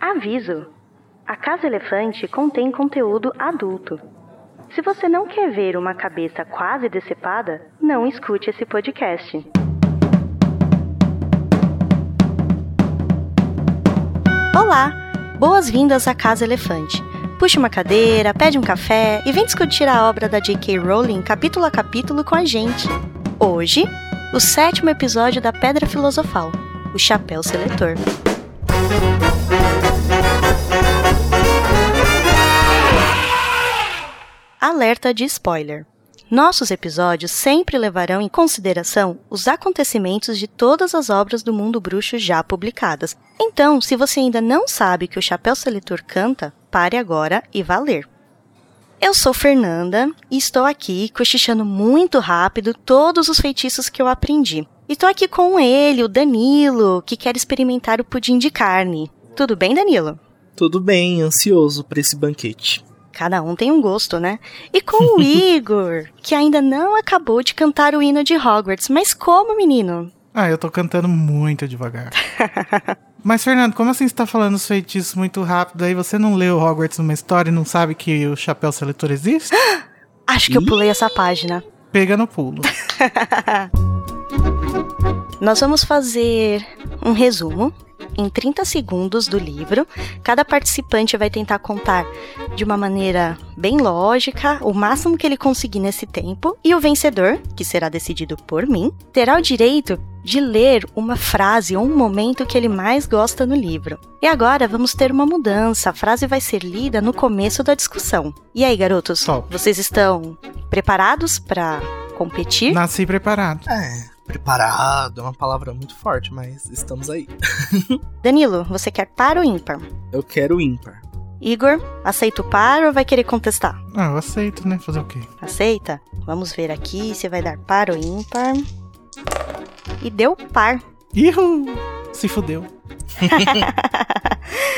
Aviso: A Casa Elefante contém conteúdo adulto. Se você não quer ver uma cabeça quase decepada, não escute esse podcast. Olá! Boas-vindas à Casa Elefante. Puxe uma cadeira, pede um café e vem discutir a obra da J.K. Rowling capítulo a capítulo com a gente. Hoje, o sétimo episódio da Pedra Filosofal, o Chapéu Seletor. Alerta de spoiler. Nossos episódios sempre levarão em consideração os acontecimentos de todas as obras do mundo bruxo já publicadas. Então, se você ainda não sabe que o Chapéu Seletor canta, pare agora e vá ler. Eu sou Fernanda e estou aqui cochichando muito rápido todos os feitiços que eu aprendi. E estou aqui com ele, o Danilo, que quer experimentar o pudim de carne. Tudo bem, Danilo? Tudo bem, ansioso para esse banquete. Cada um tem um gosto, né? E com o Igor, que ainda não acabou de cantar o hino de Hogwarts. Mas como, menino? Ah, eu tô cantando muito devagar. Mas, Fernando, como assim você tá falando os feitiços muito rápido? Aí você não leu Hogwarts numa história e não sabe que o chapéu seletor existe? Acho que eu pulei essa página. Pega no pulo. Nós vamos fazer um resumo em 30 segundos do livro. Cada participante vai tentar contar de uma maneira bem lógica, o máximo que ele conseguir nesse tempo, e o vencedor, que será decidido por mim, terá o direito de ler uma frase ou um momento que ele mais gosta no livro. E agora vamos ter uma mudança. A frase vai ser lida no começo da discussão. E aí, garotos? Top. Vocês estão preparados para competir? Nasci preparado. É, preparado é uma palavra muito forte, mas estamos aí. Danilo, você quer par ou ímpar? Eu quero ímpar. Igor, aceita o par ou vai querer contestar? Ah, eu aceito, né? Fazer o quê? Aceita? Vamos ver aqui se vai dar par ou ímpar. E deu par. Ihu! Se fudeu.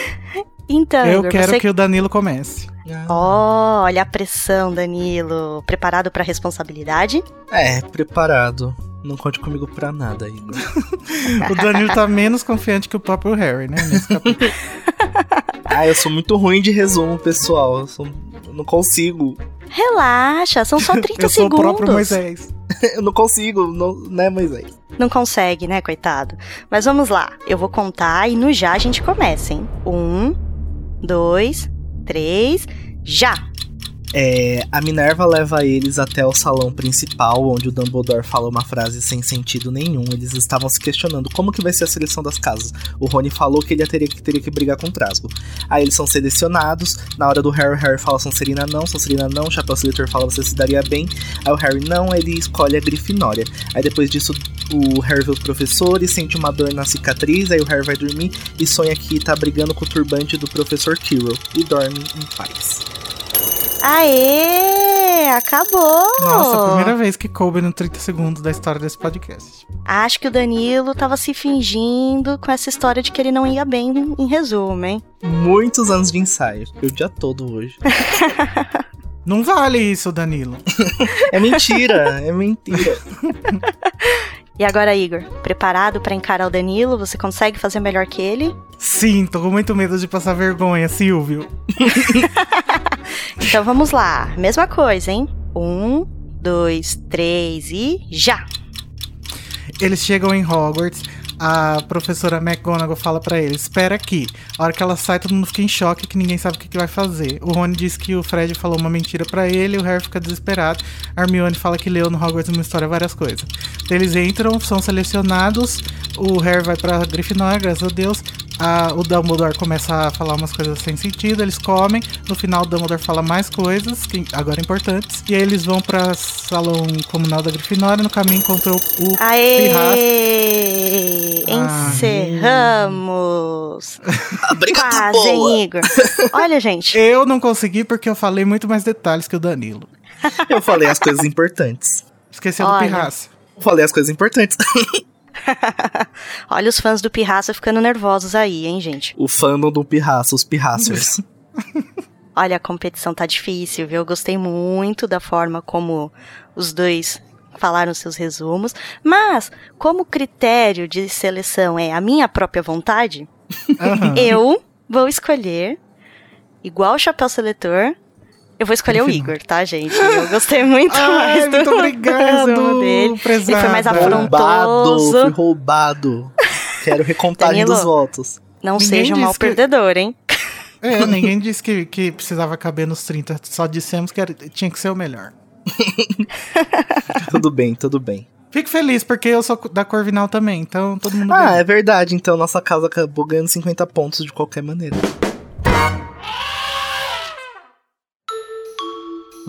Então, eu Igor, quero você... que o Danilo comece. Oh, olha a pressão, Danilo. Preparado para a responsabilidade? É, preparado. Não conte comigo pra nada, Igor. o Danilo tá menos confiante que o próprio Harry, né? Ah, eu sou muito ruim de resumo, pessoal. Eu, sou... eu não consigo. Relaxa, são só 30 eu sou segundos. o próprio Moisés. eu não consigo, não, né, Moisés? Não consegue, né, coitado? Mas vamos lá, eu vou contar e no já a gente começa, hein? Um, dois, três, já! É, a Minerva leva eles até o salão principal, onde o Dumbledore fala uma frase sem sentido nenhum. Eles estavam se questionando como que vai ser a seleção das casas. O Rony falou que ele teria que, teria que brigar com o Trasgo. Aí eles são selecionados. Na hora do Harry, Harry fala Sonserina não, Sonserina não. Chapéu Seletor fala você se daria bem. Aí o Harry não, ele escolhe a Grifinória. Aí depois disso, o Harry vê os professores, sente uma dor na cicatriz. Aí o Harry vai dormir e sonha que tá brigando com o turbante do professor Quirrell. E dorme em paz. Aê! Acabou! Nossa, primeira vez que coube no 30 segundos da história desse podcast. Acho que o Danilo tava se fingindo com essa história de que ele não ia bem em resumo, hein? Muitos anos de ensaio. O dia todo hoje. Não vale isso, Danilo. é mentira, é mentira. E agora, Igor, preparado para encarar o Danilo? Você consegue fazer melhor que ele? Sim, tô com muito medo de passar vergonha, Silvio. então vamos lá, mesma coisa, hein? Um, dois, três e já! Eles chegam em Hogwarts, a professora McGonagall fala para eles: espera aqui. A hora que ela sai, todo mundo fica em choque que ninguém sabe o que, que vai fazer. O Rony diz que o Fred falou uma mentira para ele, o Harry fica desesperado. A Hermione fala que leu no Hogwarts uma história várias coisas. Eles entram, são selecionados. O Harry vai pra Grifinória, graças a Deus. A, o Dumbledore começa a falar umas coisas sem sentido, eles comem. No final, o Dumbledore fala mais coisas, que agora importantes. E aí eles vão pra salão comunal da Grifinória. No caminho encontrou o Aê! Pirraça. Encerramos! A briga tá Quase, hein, boa. Igor? Olha, gente. Eu não consegui porque eu falei muito mais detalhes que o Danilo. Eu falei as coisas importantes. Esqueceu do. Pirraça. Eu falei as coisas importantes. Olha os fãs do Pirraça ficando nervosos aí, hein, gente? o fandom do Pirraça, os Pirracers. Olha, a competição tá difícil, viu? Eu gostei muito da forma como os dois falaram seus resumos, mas como critério de seleção é a minha própria vontade, Aham. eu vou escolher, igual o chapéu seletor, eu vou escolher o Igor, tá, gente? Eu gostei muito Ai, mais do muito obrigado, dele. Ele foi mais prezada. Roubado, fui afrontoso. roubado. Quero recontagem Danilo. dos votos. Não Ninguém seja um mal que- perdedor, hein? É, ninguém disse que, que precisava caber nos 30, só dissemos que era- tinha que ser o melhor. tudo bem, tudo bem. Fico feliz, porque eu sou da Corvinal também, então todo mundo Ah, ganha. é verdade. Então nossa casa acabou ganhando 50 pontos de qualquer maneira.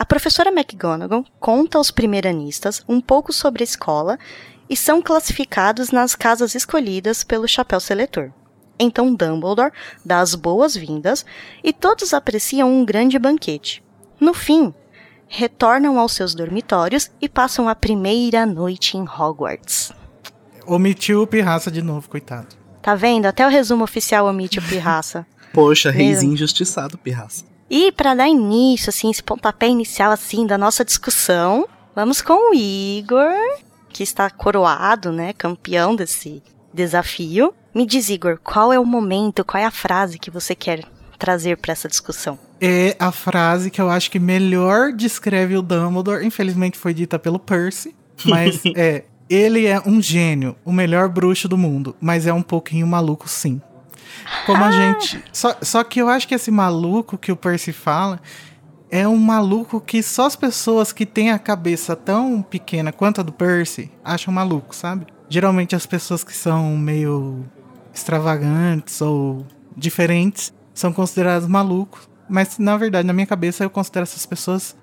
A professora McGonagall conta aos primeiranistas um pouco sobre a escola e são classificados nas casas escolhidas pelo chapéu seletor. Então Dumbledore dá as boas-vindas e todos apreciam um grande banquete. No fim, retornam aos seus dormitórios e passam a primeira noite em Hogwarts. Omitiu o pirraça de novo, coitado. Tá vendo? Até o resumo oficial omite o pirraça. Poxa, reizinho injustiçado, pirraça. E para dar início, assim, esse pontapé inicial, assim, da nossa discussão, vamos com o Igor, que está coroado, né, campeão desse desafio. Me diz, Igor, qual é o momento, qual é a frase que você quer trazer para essa discussão? É a frase que eu acho que melhor descreve o Dumbledore. Infelizmente foi dita pelo Percy, mas é. Ele é um gênio, o melhor bruxo do mundo, mas é um pouquinho maluco, sim. Como a gente. Só, só que eu acho que esse maluco que o Percy fala é um maluco que só as pessoas que têm a cabeça tão pequena quanto a do Percy acham maluco, sabe? Geralmente as pessoas que são meio extravagantes ou diferentes são consideradas malucos. Mas na verdade, na minha cabeça, eu considero essas pessoas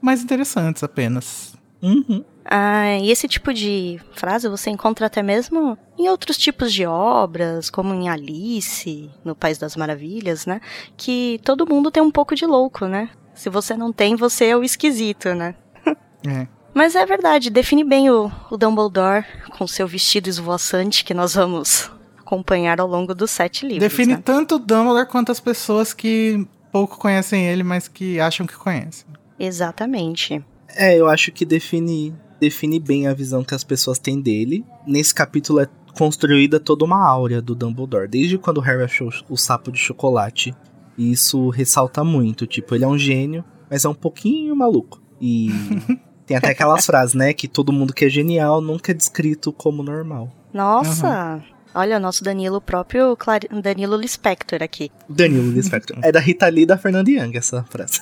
mais interessantes apenas. Uhum. Ah, e esse tipo de frase você encontra até mesmo em outros tipos de obras, como em Alice, no País das Maravilhas, né? Que todo mundo tem um pouco de louco, né? Se você não tem, você é o esquisito, né? É. Mas é verdade, define bem o, o Dumbledore com seu vestido esvoaçante que nós vamos acompanhar ao longo dos sete livros. Define né? tanto o Dumbledore quanto as pessoas que pouco conhecem ele, mas que acham que conhecem. Exatamente. É, eu acho que define, define bem a visão que as pessoas têm dele. Nesse capítulo é construída toda uma áurea do Dumbledore. Desde quando o Harry achou o sapo de chocolate. E isso ressalta muito. Tipo, ele é um gênio, mas é um pouquinho maluco. E tem até aquelas frases, né? Que todo mundo que é genial nunca é descrito como normal. Nossa! Olha, o nosso Danilo, o próprio Clar... Danilo Lispector aqui. Danilo Lispector. É da Rita Lee e da Fernanda Young essa frase.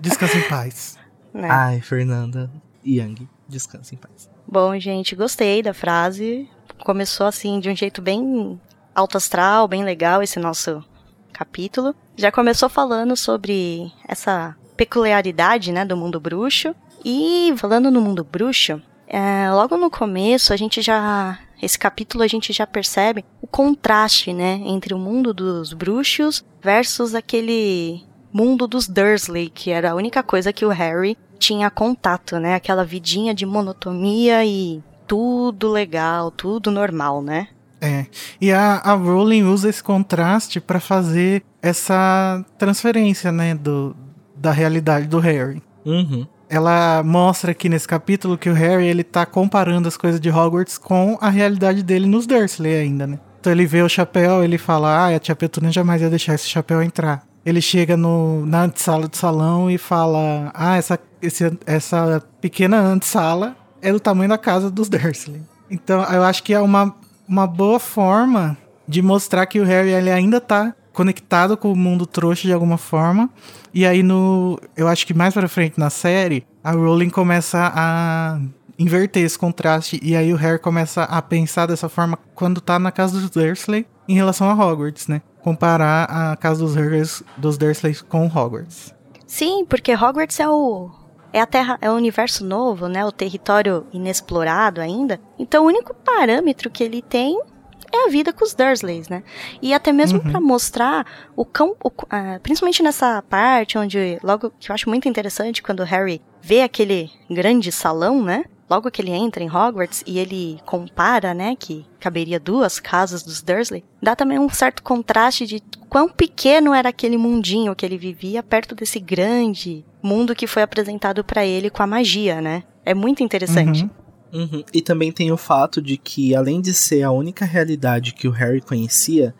Descansa em paz. Né? Ai, Fernanda Young. Descansa em paz. Bom, gente, gostei da frase. Começou assim de um jeito bem alto astral, bem legal esse nosso capítulo. Já começou falando sobre essa peculiaridade, né, do mundo bruxo. E falando no mundo bruxo, é, logo no começo a gente já esse capítulo a gente já percebe o contraste, né, entre o mundo dos bruxos versus aquele mundo dos Dursley, que era a única coisa que o Harry tinha contato, né? Aquela vidinha de monotonia e tudo legal, tudo normal, né? É. E a, a Rowling usa esse contraste pra fazer essa transferência, né, do, da realidade do Harry. Uhum. Ela mostra aqui nesse capítulo que o Harry ele tá comparando as coisas de Hogwarts com a realidade dele nos Dursley ainda, né? Então ele vê o chapéu, ele fala: "Ah, a tia Petuna jamais ia deixar esse chapéu entrar". Ele chega no, na antessala do salão e fala: "Ah, essa, esse, essa pequena antessala é do tamanho da casa dos Dursley". Então eu acho que é uma, uma boa forma de mostrar que o Harry ele ainda tá conectado com o mundo trouxa de alguma forma. E aí no, eu acho que mais para frente na série, a Rowling começa a inverter esse contraste e aí o Harry começa a pensar dessa forma quando tá na casa dos Dursley em relação a Hogwarts, né? Comparar a casa dos, dos Dursley com Hogwarts. Sim, porque Hogwarts é o é a terra, é o universo novo, né? O território inexplorado ainda. Então o único parâmetro que ele tem é a vida com os Dursleys, né? E até mesmo uhum. para mostrar o cão, o, uh, principalmente nessa parte onde, logo, que eu acho muito interessante, quando o Harry vê aquele grande salão, né? Logo que ele entra em Hogwarts e ele compara, né, que caberia duas casas dos Dursley, dá também um certo contraste de quão pequeno era aquele mundinho que ele vivia perto desse grande mundo que foi apresentado para ele com a magia, né? É muito interessante. Uhum. Uhum. E também tem o fato de que, além de ser a única realidade que o Harry conhecia,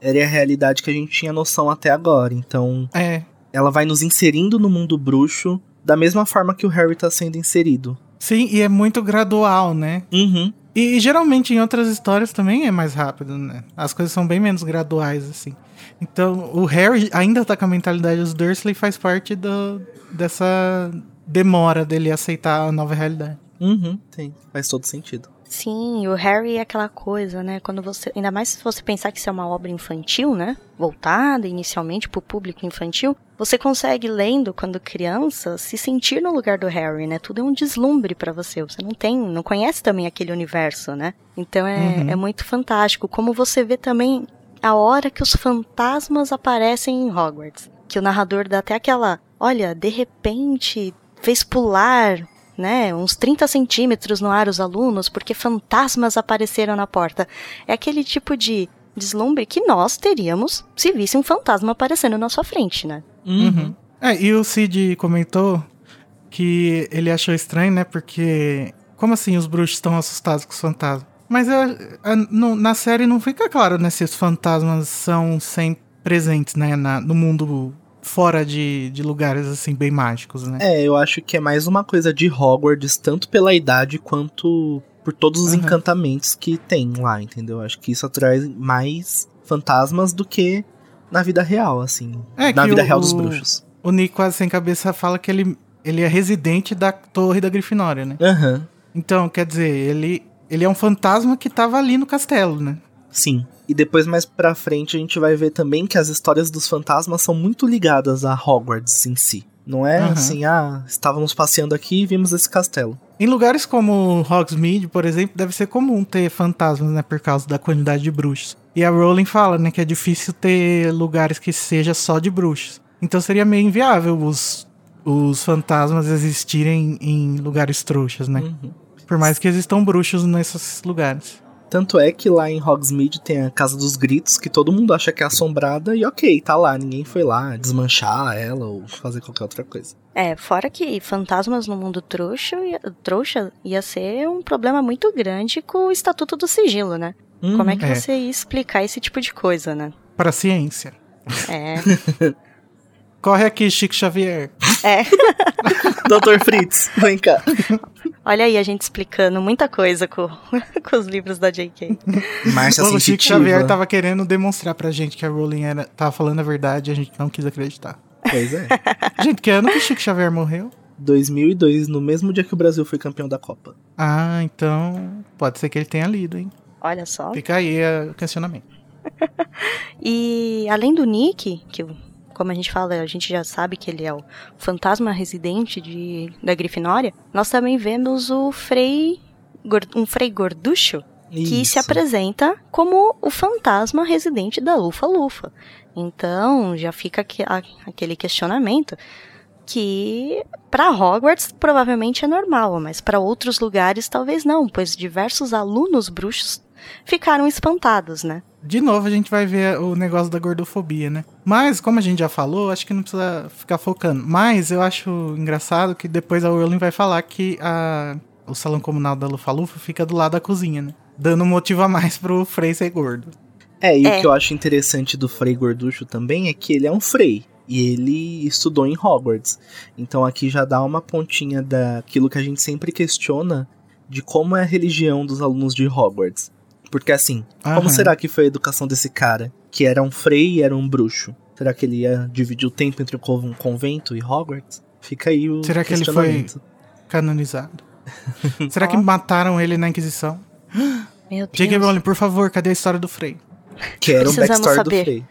era a realidade que a gente tinha noção até agora. Então, é. ela vai nos inserindo no mundo bruxo da mesma forma que o Harry tá sendo inserido. Sim, e é muito gradual, né? Uhum. E, e geralmente em outras histórias também é mais rápido, né? As coisas são bem menos graduais, assim. Então, o Harry ainda tá com a mentalidade dos Dursley faz parte do, dessa demora dele aceitar a nova realidade. Uhum, tem. Faz todo sentido. Sim, o Harry é aquela coisa, né? Quando você. Ainda mais se você pensar que isso é uma obra infantil, né? Voltada inicialmente para o público infantil, você consegue, lendo quando criança, se sentir no lugar do Harry, né? Tudo é um deslumbre para você. Você não tem. não conhece também aquele universo, né? Então é, uhum. é muito fantástico. Como você vê também a hora que os fantasmas aparecem em Hogwarts. Que o narrador dá até aquela. Olha, de repente fez pular né, uns 30 centímetros no ar os alunos porque fantasmas apareceram na porta. É aquele tipo de deslumbre que nós teríamos se visse um fantasma aparecendo na sua frente, né? Uhum. É, e o Cid comentou que ele achou estranho, né? Porque. Como assim os bruxos estão assustados com os fantasmas? Mas eu, a, no, na série não fica claro, né? Se os fantasmas são sempre presentes, né? Na, no mundo fora de, de lugares assim bem mágicos, né? É, eu acho que é mais uma coisa de Hogwarts, tanto pela idade quanto por todos os uhum. encantamentos que tem lá, entendeu? Acho que isso atrai mais fantasmas do que na vida real, assim. É, na vida o, real dos bruxos. O Nick quase sem cabeça fala que ele, ele é residente da torre da Grifinória, né? Aham. Uhum. Então, quer dizer, ele, ele é um fantasma que tava ali no castelo, né? Sim. E depois, mais pra frente, a gente vai ver também que as histórias dos fantasmas são muito ligadas a Hogwarts em si. Não é uhum. assim, ah, estávamos passeando aqui e vimos esse castelo. Em lugares como Hogsmeade, por exemplo, deve ser comum ter fantasmas, né, por causa da quantidade de bruxos. E a Rowling fala, né, que é difícil ter lugares que seja só de bruxos. Então seria meio inviável os, os fantasmas existirem em lugares trouxas, né? Uhum. Por mais que existam bruxos nesses lugares. Tanto é que lá em Hogsmeade tem a Casa dos Gritos, que todo mundo acha que é assombrada, e ok, tá lá, ninguém foi lá desmanchar ela ou fazer qualquer outra coisa. É, fora que fantasmas no mundo trouxa, trouxa ia ser um problema muito grande com o Estatuto do Sigilo, né? Hum, Como é que é. você ia explicar esse tipo de coisa, né? Pra ciência. É. Corre aqui, Chico Xavier. É. Doutor Fritz, vem cá. Olha aí a gente explicando muita coisa com, com os livros da J.K. Márcia O Chico Xavier tava querendo demonstrar pra gente que a Rowling era, tava falando a verdade e a gente não quis acreditar. Pois é. gente, que ano que o Chico Xavier morreu? 2002, no mesmo dia que o Brasil foi campeão da Copa. Ah, então pode ser que ele tenha lido, hein? Olha só. Fica aí o questionamento. e além do Nick, que como a gente fala, a gente já sabe que ele é o fantasma residente de, da Grifinória, nós também vemos o Frei, um Frei Gorducho, que se apresenta como o fantasma residente da Lufa-Lufa. Então, já fica aquele questionamento que para Hogwarts provavelmente é normal, mas para outros lugares talvez não, pois diversos alunos bruxos ficaram espantados, né? De novo a gente vai ver o negócio da gordofobia, né? Mas, como a gente já falou, acho que não precisa ficar focando. Mas eu acho engraçado que depois a Rowling vai falar que a, o salão comunal da Lufa-Lufa fica do lado da cozinha, né? Dando um motivo a mais pro Frei ser gordo. É, e é. o que eu acho interessante do Frei Gorducho também é que ele é um Frei. E ele estudou em Hogwarts. Então aqui já dá uma pontinha daquilo que a gente sempre questiona de como é a religião dos alunos de Hogwarts. Porque assim, Aham. como será que foi a educação desse cara? Que era um frei e era um bruxo. Será que ele ia dividir o tempo entre um convento e Hogwarts? Fica aí o Será que ele foi canonizado? será que mataram ele na Inquisição? Meu Deus. J.K. Rowling, por favor, cadê a história do Frei? Quero um backstory saber. do Frei.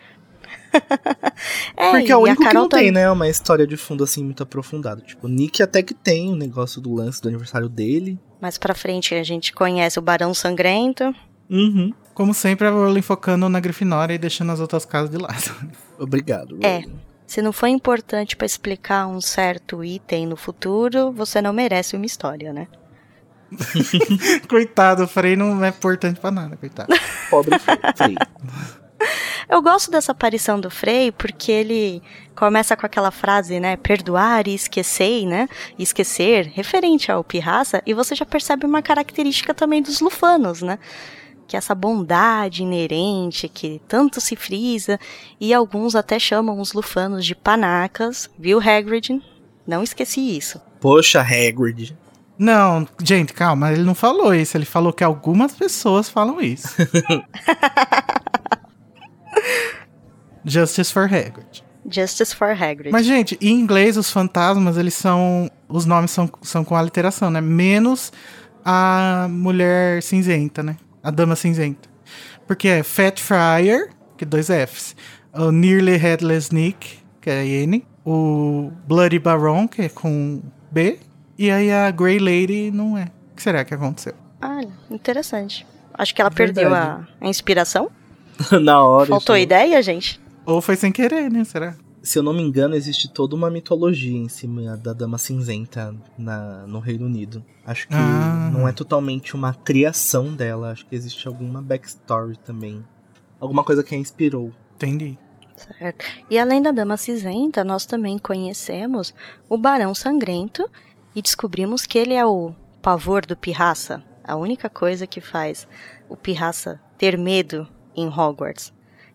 é, Porque é o único que não tem, né? Uma história de fundo assim muito aprofundada. Tipo, o Nick até que tem o um negócio do lance do aniversário dele. Mais pra frente a gente conhece o Barão Sangrento. Uhum. Como sempre, a Rowling focando na Grifinória e deixando as outras casas de lado. Obrigado. É. Rowling. Se não foi importante pra explicar um certo item no futuro, você não merece uma história, né? coitado, o Frei não é importante pra nada, coitado. Pobre Frei. Eu gosto dessa aparição do Frei porque ele começa com aquela frase, né? Perdoar e esquecer, né? Esquecer, referente ao Pirraça, e você já percebe uma característica também dos lufanos, né? Que essa bondade inerente que tanto se frisa, e alguns até chamam os lufanos de panacas, viu, Hagrid? Não esqueci isso. Poxa, Hagrid. Não, gente, calma, ele não falou isso, ele falou que algumas pessoas falam isso. Justice for Hagrid. Justice for Hagrid. Mas, gente, em inglês, os fantasmas, eles são. Os nomes são, são com aliteração, né? Menos a mulher cinzenta, né? A dama cinzenta. Porque é Fat Friar, que é dois Fs. O Nearly Headless Nick, que é N. O Bloody Baron, que é com B. E aí a Grey Lady não é. O que será que aconteceu? Ah, interessante. Acho que ela perdeu a, Verdade. a inspiração. Na hora. Faltou ideia, gente? Ou foi sem querer, né? Será? Se eu não me engano, existe toda uma mitologia em cima da Dama Cinzenta na, no Reino Unido. Acho que Ah. não é totalmente uma criação dela. Acho que existe alguma backstory também. Alguma coisa que a inspirou. Entendi. Certo. E além da Dama Cinzenta, nós também conhecemos o Barão Sangrento e descobrimos que ele é o pavor do Pirraça. A única coisa que faz o Pirraça ter medo em Hogwarts.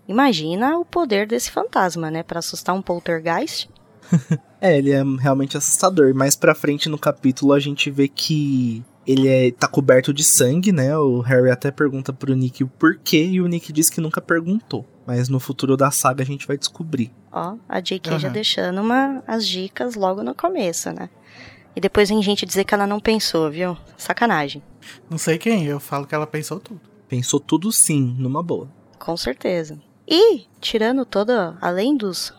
Imagina o poder desse fantasma, né? Pra assustar um poltergeist. É, ele é realmente assustador. Mais pra frente no capítulo a gente vê que ele é, tá coberto de sangue, né? O Harry até pergunta pro Nick o porquê e o Nick diz que nunca perguntou. Mas no futuro da saga a gente vai descobrir. Ó, a J.K. já Aham. deixando uma, as dicas logo no começo, né? E depois vem gente dizer que ela não pensou, viu? Sacanagem. Não sei quem, eu falo que ela pensou tudo. Pensou tudo sim, numa boa. Com certeza. E, tirando toda, além dos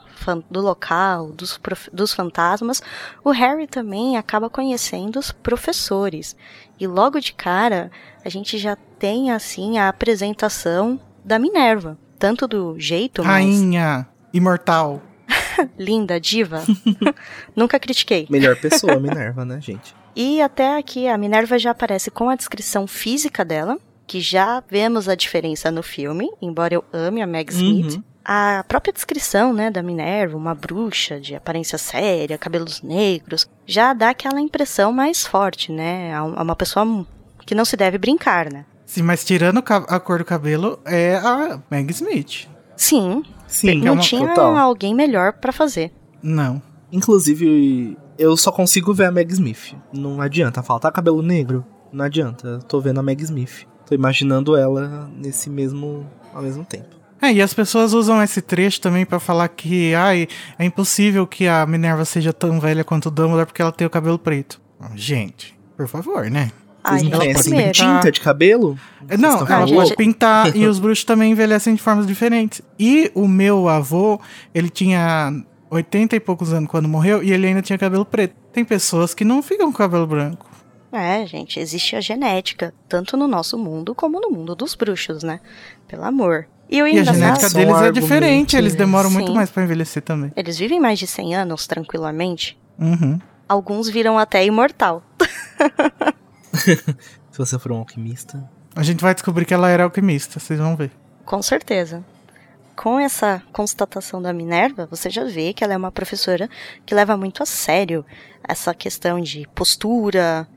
do local, dos, prof- dos fantasmas, o Harry também acaba conhecendo os professores. E logo de cara, a gente já tem, assim, a apresentação da Minerva. Tanto do jeito mais Rainha, imortal. linda, diva. Nunca critiquei. Melhor pessoa, Minerva, né, gente? E até aqui a Minerva já aparece com a descrição física dela, que já vemos a diferença no filme, embora eu ame a Meg Smith. Uhum. A própria descrição, né, da Minerva, uma bruxa de aparência séria, cabelos negros, já dá aquela impressão mais forte, né? A uma pessoa que não se deve brincar, né? Sim, mas tirando a cor do cabelo, é a Meg Smith. Sim, Sim, não uma- tinha total. alguém melhor pra fazer. Não. Inclusive, eu só consigo ver a Meg Smith. Não adianta faltar cabelo negro. Não adianta. Eu tô vendo a Meg Smith. Tô imaginando ela nesse mesmo. ao mesmo tempo. É, e as pessoas usam esse trecho também pra falar que, ai, é impossível que a Minerva seja tão velha quanto o Dumbledore porque ela tem o cabelo preto. Gente, por favor, né? Vocês não primeiro. tinta de cabelo? Vocês Não, Ah, ela pode pintar e os bruxos também envelhecem de formas diferentes. E o meu avô, ele tinha 80 e poucos anos quando morreu e ele ainda tinha cabelo preto. Tem pessoas que não ficam com cabelo branco. É, gente, existe a genética, tanto no nosso mundo como no mundo dos bruxos, né? Pelo amor. E o E a genética deles é diferente, eles demoram muito Sim. mais pra envelhecer também. eles vivem mais de 100 anos tranquilamente. Uhum. Alguns viram até imortal. Se você for um alquimista. A gente vai descobrir que ela era alquimista, vocês vão ver. Com certeza. Com essa constatação da Minerva, você já vê que ela é uma professora que leva muito a sério essa questão de postura,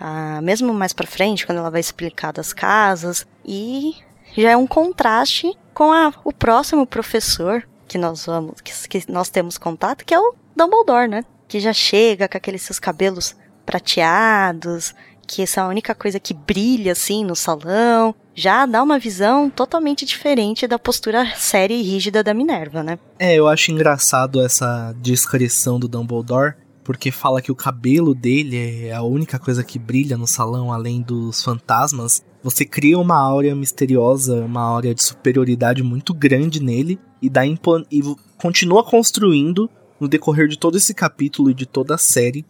ah, mesmo mais pra frente, quando ela vai explicar das casas, e já é um contraste com a- o próximo professor que nós vamos, que, que nós temos contato, que é o Dumbledore, né? Que já chega com aqueles seus cabelos prateados, que essa é a única coisa que brilha assim no salão, já dá uma visão totalmente diferente da postura séria e rígida da Minerva, né? É, eu acho engraçado essa descrição do Dumbledore, porque fala que o cabelo dele é a única coisa que brilha no salão, além dos fantasmas. Você cria uma áurea misteriosa, uma áurea de superioridade muito grande nele, e, dá e continua construindo, no decorrer de todo esse capítulo e de toda a série,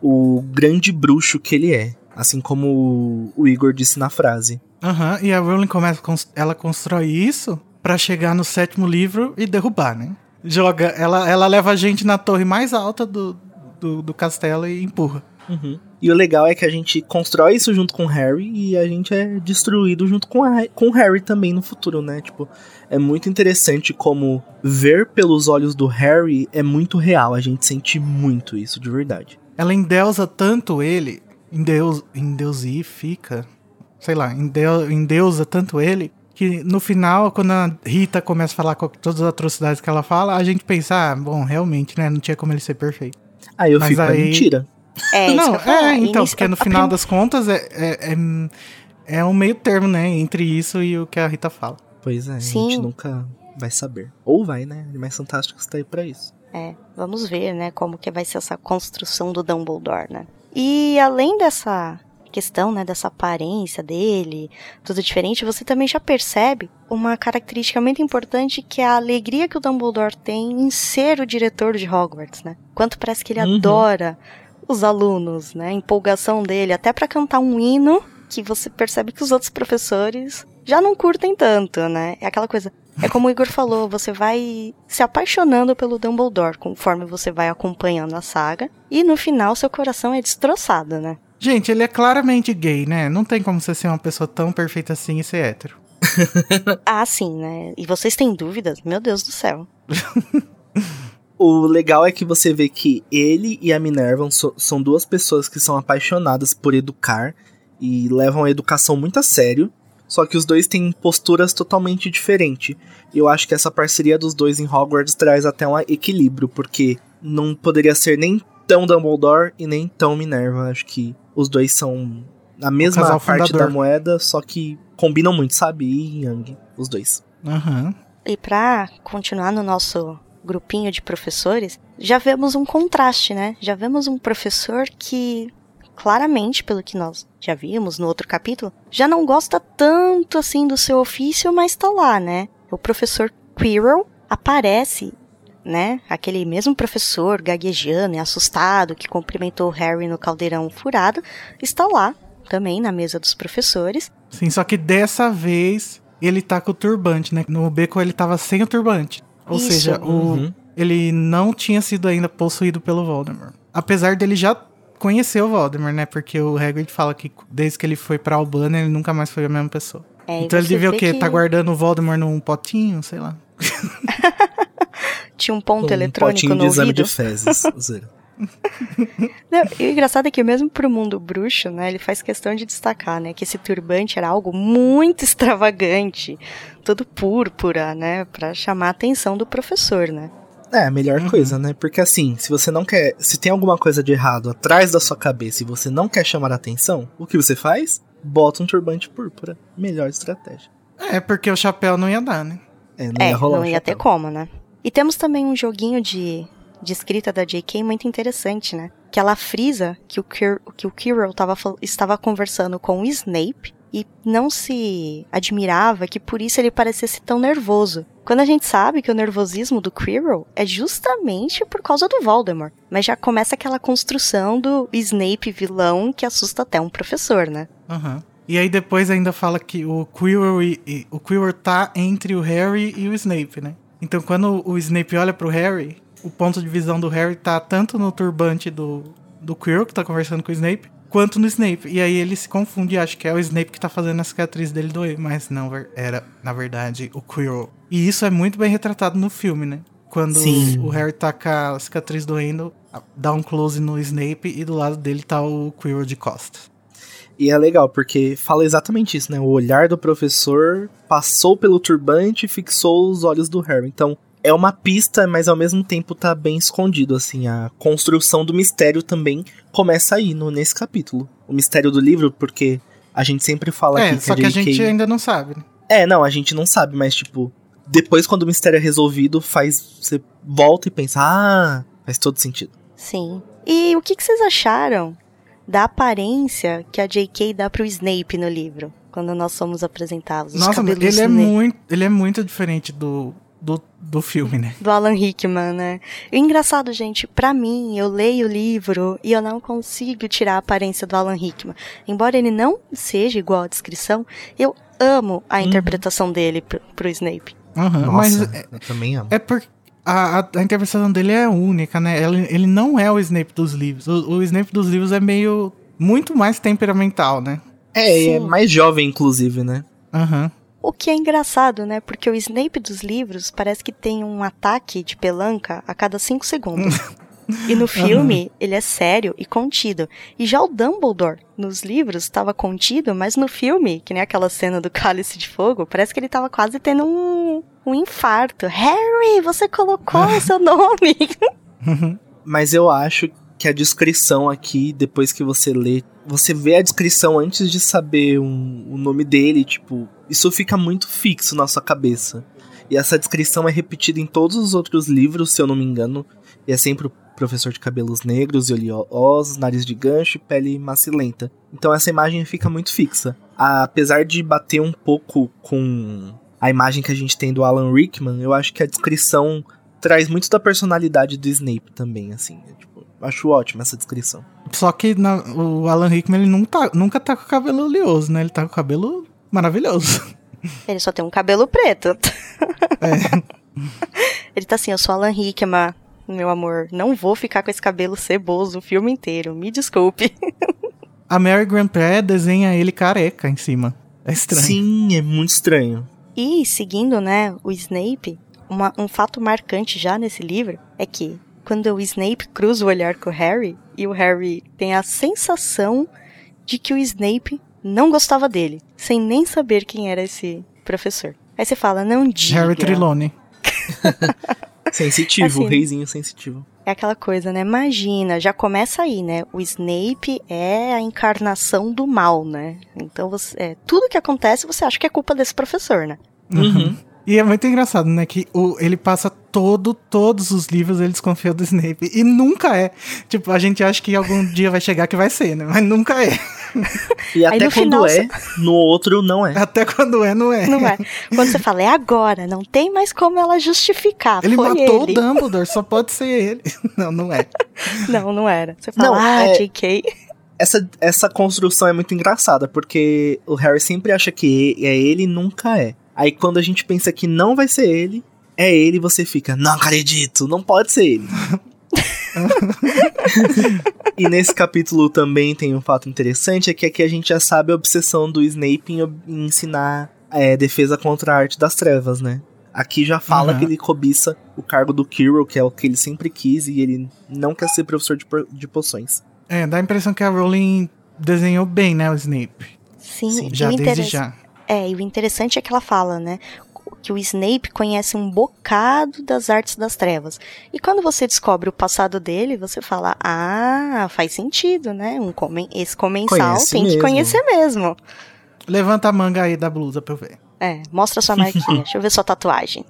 o grande bruxo que ele é. Assim como o Igor disse na frase. Aham, e a Rowling começa, ela constrói isso pra chegar no sétimo livro e derrubar, né? Joga, ela, ela leva a gente na torre mais alta do, do, do castelo e empurra. Uhum. E o legal é que a gente constrói isso junto com o Harry e a gente é destruído junto com, a, com o Harry também no futuro, né? Tipo, é muito interessante como ver pelos olhos do Harry é muito real. A gente sente muito isso de verdade. Ela endeusa tanto ele, endeus, endeusifica, sei lá, endeu, endeusa tanto ele, que no final, quando a Rita começa a falar com todas as atrocidades que ela fala, a gente pensa, ah, bom, realmente, né, não tinha como ele ser perfeito. Aí eu Mas fico, é aí- mentira. É, não, falar. é, então, Início- porque no a final prim- das contas é, é, é, é um meio termo, né, entre isso e o que a Rita fala. Pois é, a Sim. gente nunca vai saber. Ou vai, né? Animais Fantásticos tá aí pra isso. É, vamos ver, né, como que vai ser essa construção do Dumbledore, né? E além dessa questão, né, dessa aparência dele, tudo diferente, você também já percebe uma característica muito importante que é a alegria que o Dumbledore tem em ser o diretor de Hogwarts, né? Quanto parece que ele Uhum. adora os alunos, né? A empolgação dele, até pra cantar um hino que você percebe que os outros professores já não curtem tanto, né? É aquela coisa. É como o Igor falou, você vai se apaixonando pelo Dumbledore conforme você vai acompanhando a saga. E no final, seu coração é destroçado, né? Gente, ele é claramente gay, né? Não tem como você ser uma pessoa tão perfeita assim e ser hétero. Ah, sim, né? E vocês têm dúvidas? Meu Deus do céu. O legal é que você vê que ele e a Minerva so- são duas pessoas que são apaixonadas por educar e levam a educação muito a sério. Só que os dois têm posturas totalmente diferentes. E eu acho que essa parceria dos dois em Hogwarts traz até um equilíbrio, porque não poderia ser nem tão Dumbledore e nem tão Minerva. Acho que os dois são a mesma parte fundador. da moeda, só que combinam muito, sabe? E Yang, os dois. Aham. E pra continuar no nosso grupinho de professores, já vemos um contraste, né? Já vemos um professor que, claramente, pelo que nós já vimos no outro capítulo, já não gosta tanto assim do seu ofício, mas tá lá, né? O professor Quirrell aparece, né? Aquele mesmo professor gaguejando e assustado que cumprimentou Harry no caldeirão furado, está lá também na mesa dos professores. Sim, só que dessa vez ele tá com o turbante, né? No beco ele tava sem o turbante. Ou Isso. seja, o, Uhum. ele não tinha sido ainda possuído pelo Voldemort. Apesar dele já conhecer o Voldemort, né? Porque o Hagrid fala que desde que ele foi pra Albana, ele nunca mais foi a mesma pessoa. É, então ele devia o quê? que Tá guardando o Voldemort num potinho, sei lá. Tinha um ponto um eletrônico no de exame ouvido. de fezes. zero. Não, e o engraçado é que mesmo pro mundo bruxo, né, ele faz questão de destacar, né, que esse turbante era algo muito extravagante, todo púrpura, né, Pra chamar a atenção do professor, né. É, a melhor Uhum. coisa, né? Porque assim, se você não quer. Se tem alguma coisa de errado atrás da sua cabeça e você não quer chamar a atenção, o que você faz? Bota um turbante púrpura. Melhor estratégia. É, porque o chapéu não ia dar, né? É, não é, ia rolar não ia ter como, né. E temos também um joguinho de, de escrita da J.K. muito interessante, né, que ela frisa que o, Kir, que o Quirrell tava, estava conversando com o Snape e não se admirava que por isso ele parecesse tão nervoso. Quando a gente sabe que o nervosismo do Quirrell é justamente por causa do Voldemort. Mas já começa aquela construção do Snape vilão que assusta até um professor, né? Aham. E aí depois ainda fala que o Quirrell, o Quirrell tá entre o Harry e o Snape, né? Então quando o Snape olha pro Harry, o ponto de visão do Harry tá tanto no turbante do, do Quirrell, que tá conversando com o Snape, quanto no Snape. E aí ele se confunde e acha que é o Snape que tá fazendo a cicatriz dele doer. Mas não, era, na verdade, o Quirrell. E isso é muito bem retratado no filme, né? Quando Sim. o Harry tá com a cicatriz doendo, dá um close no Snape e do lado dele tá o Quirrell de costas. E é legal, porque fala exatamente isso, né? O olhar do professor passou pelo turbante e fixou os olhos do Harry. Então, é uma pista, mas ao mesmo tempo tá bem escondido, assim. A construção do mistério também começa aí, no, nesse capítulo. O mistério do livro, porque a gente sempre fala É, aqui só que a gente ainda não sabe, né? É, não, a gente não sabe, mas tipo, depois quando o mistério é resolvido, faz. Você volta e pensa, ah, faz todo sentido. Sim. E o que, que vocês acharam da aparência que a J.K. dá pro Snape no livro? Quando nós somos apresentados. Os Nossa, ele é, muito, ele é muito diferente do, do, do filme, né? Do Alan Rickman, né? E engraçado, gente, para mim, eu leio o livro e eu não consigo tirar a aparência do Alan Rickman. Embora ele não seja igual à descrição, eu amo a uhum. interpretação dele pro, pro Snape. Uhum, mas eu também amo. É porque a, a, a, interpretação dele é única, né? Ele, ele não é o Snape dos livros. O, o Snape dos livros é meio. muito mais temperamental, né? É, é mais jovem, inclusive, né? Aham. Uhum. O que é engraçado, né? Porque o Snape dos livros parece que tem um ataque de pelanca a cada cinco segundos. E no filme, ele é sério e contido. E já o Dumbledore, nos livros, estava contido, mas no filme, que nem aquela cena do cálice de fogo, parece que ele estava quase tendo um, um infarto. Harry, você colocou o seu nome! mas eu acho que a descrição aqui, depois que você lê, você vê a descrição antes de saber um, o nome dele, tipo, isso fica muito fixo na sua cabeça. E essa descrição é repetida em todos os outros livros, se eu não me engano. E é sempre o professor de cabelos negros e oleosos, nariz de gancho e pele macilenta. Então essa imagem fica muito fixa. Apesar de bater um pouco com a imagem que a gente tem do Alan Rickman, eu acho que a descrição traz muito da personalidade do Snape também, assim. É, tipo, acho ótima essa descrição. Só que na, o Alan Rickman ele nunca, tá, nunca tá com o cabelo oleoso, né? Ele tá com o cabelo maravilhoso. Ele só tem um cabelo preto. É. Ele tá assim, eu sou Alan Rickman, meu amor, não vou ficar com esse cabelo ceboso o filme inteiro, me desculpe. A Mary Grandpa desenha ele careca em cima. É estranho. Sim, é muito estranho. E, seguindo, né, o Snape, uma, um fato marcante já nesse livro é que quando o Snape cruza o olhar com o Harry, e o Harry tem a sensação de que o Snape não gostava dele, sem nem saber quem era esse professor. Aí você fala, não diga. Harry Trilone. Sensitivo, assim, reizinho sensitivo. É aquela coisa, né? Imagina, já começa aí, né? O Snape é a encarnação do mal, né? Então, você, é, tudo que acontece você acha que é culpa desse professor, né? Uhum. E é muito engraçado, né? Que o, ele passa todo, todos os livros ele desconfia do Snape. E nunca é. Tipo, a gente acha que algum dia vai chegar que vai ser, né? Mas nunca é. E até quando final, é, no outro não é. Até quando é, não é. Não é. Quando você fala, é agora, não tem mais como ela justificar. Ele matou ele. o Dumbledore, só pode ser ele. Não, não é. Não, não era. Você fala, não, ah, é... JK essa, essa construção é muito engraçada, porque o Harry sempre acha que é ele e nunca é. Aí quando a gente pensa que não vai ser ele, é ele, você fica, não acredito, não pode ser ele. e nesse capítulo também tem um fato interessante, é que aqui a gente já sabe a obsessão do Snape em, em ensinar é, defesa contra a arte das trevas, né? Aqui já fala uhum. que ele cobiça o cargo do Kirill, que é o que ele sempre quis, e ele não quer ser professor de, de poções. É, dá a impressão que a Rowling desenhou bem, né, o Snape. Sim, Sim já desde já. É, e o interessante é que ela fala, né? Que o Snape conhece um bocado das artes das trevas. E quando você descobre o passado dele, você fala: Ah, faz sentido, né? Um comen esse comensal Conhece tem mesmo. que conhecer mesmo. Levanta a manga aí da blusa pra eu ver. É, mostra sua marquinha. Deixa eu ver sua tatuagem.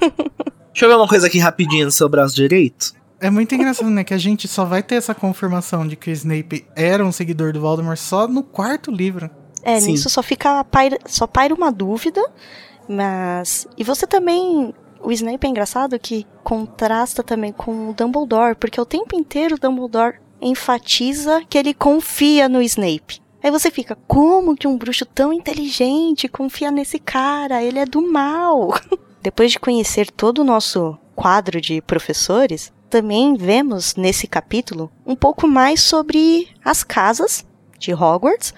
Deixa eu ver uma coisa aqui rapidinho no seu braço direito. É muito engraçado, né? Que a gente só vai ter essa confirmação de que o Snape era um seguidor do Voldemort só no quarto livro. É, Sim. nisso só fica paira, só paira uma dúvida, mas e você também o Snape é engraçado que contrasta também com o Dumbledore, porque o tempo inteiro o Dumbledore enfatiza que ele confia no Snape. Aí você fica, como que um bruxo tão inteligente confia nesse cara? Ele é do mal. Depois de conhecer todo o nosso quadro de professores, também vemos nesse capítulo um pouco mais sobre as casas de Hogwarts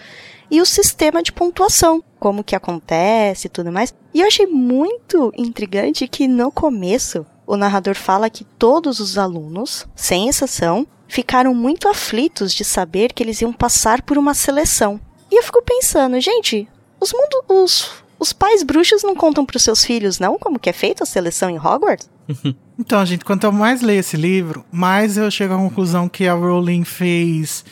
e o sistema de pontuação, como que acontece e tudo mais. E eu achei muito intrigante que no começo o narrador fala que todos os alunos, sem exceção, ficaram muito aflitos de saber que eles iam passar por uma seleção. E eu fico pensando, gente, os mundo, os, os pais bruxos não contam para os seus filhos, não, como que é feita a seleção em Hogwarts? então, gente, quanto eu mais leio esse livro, mais eu chego à conclusão que a Rowling fez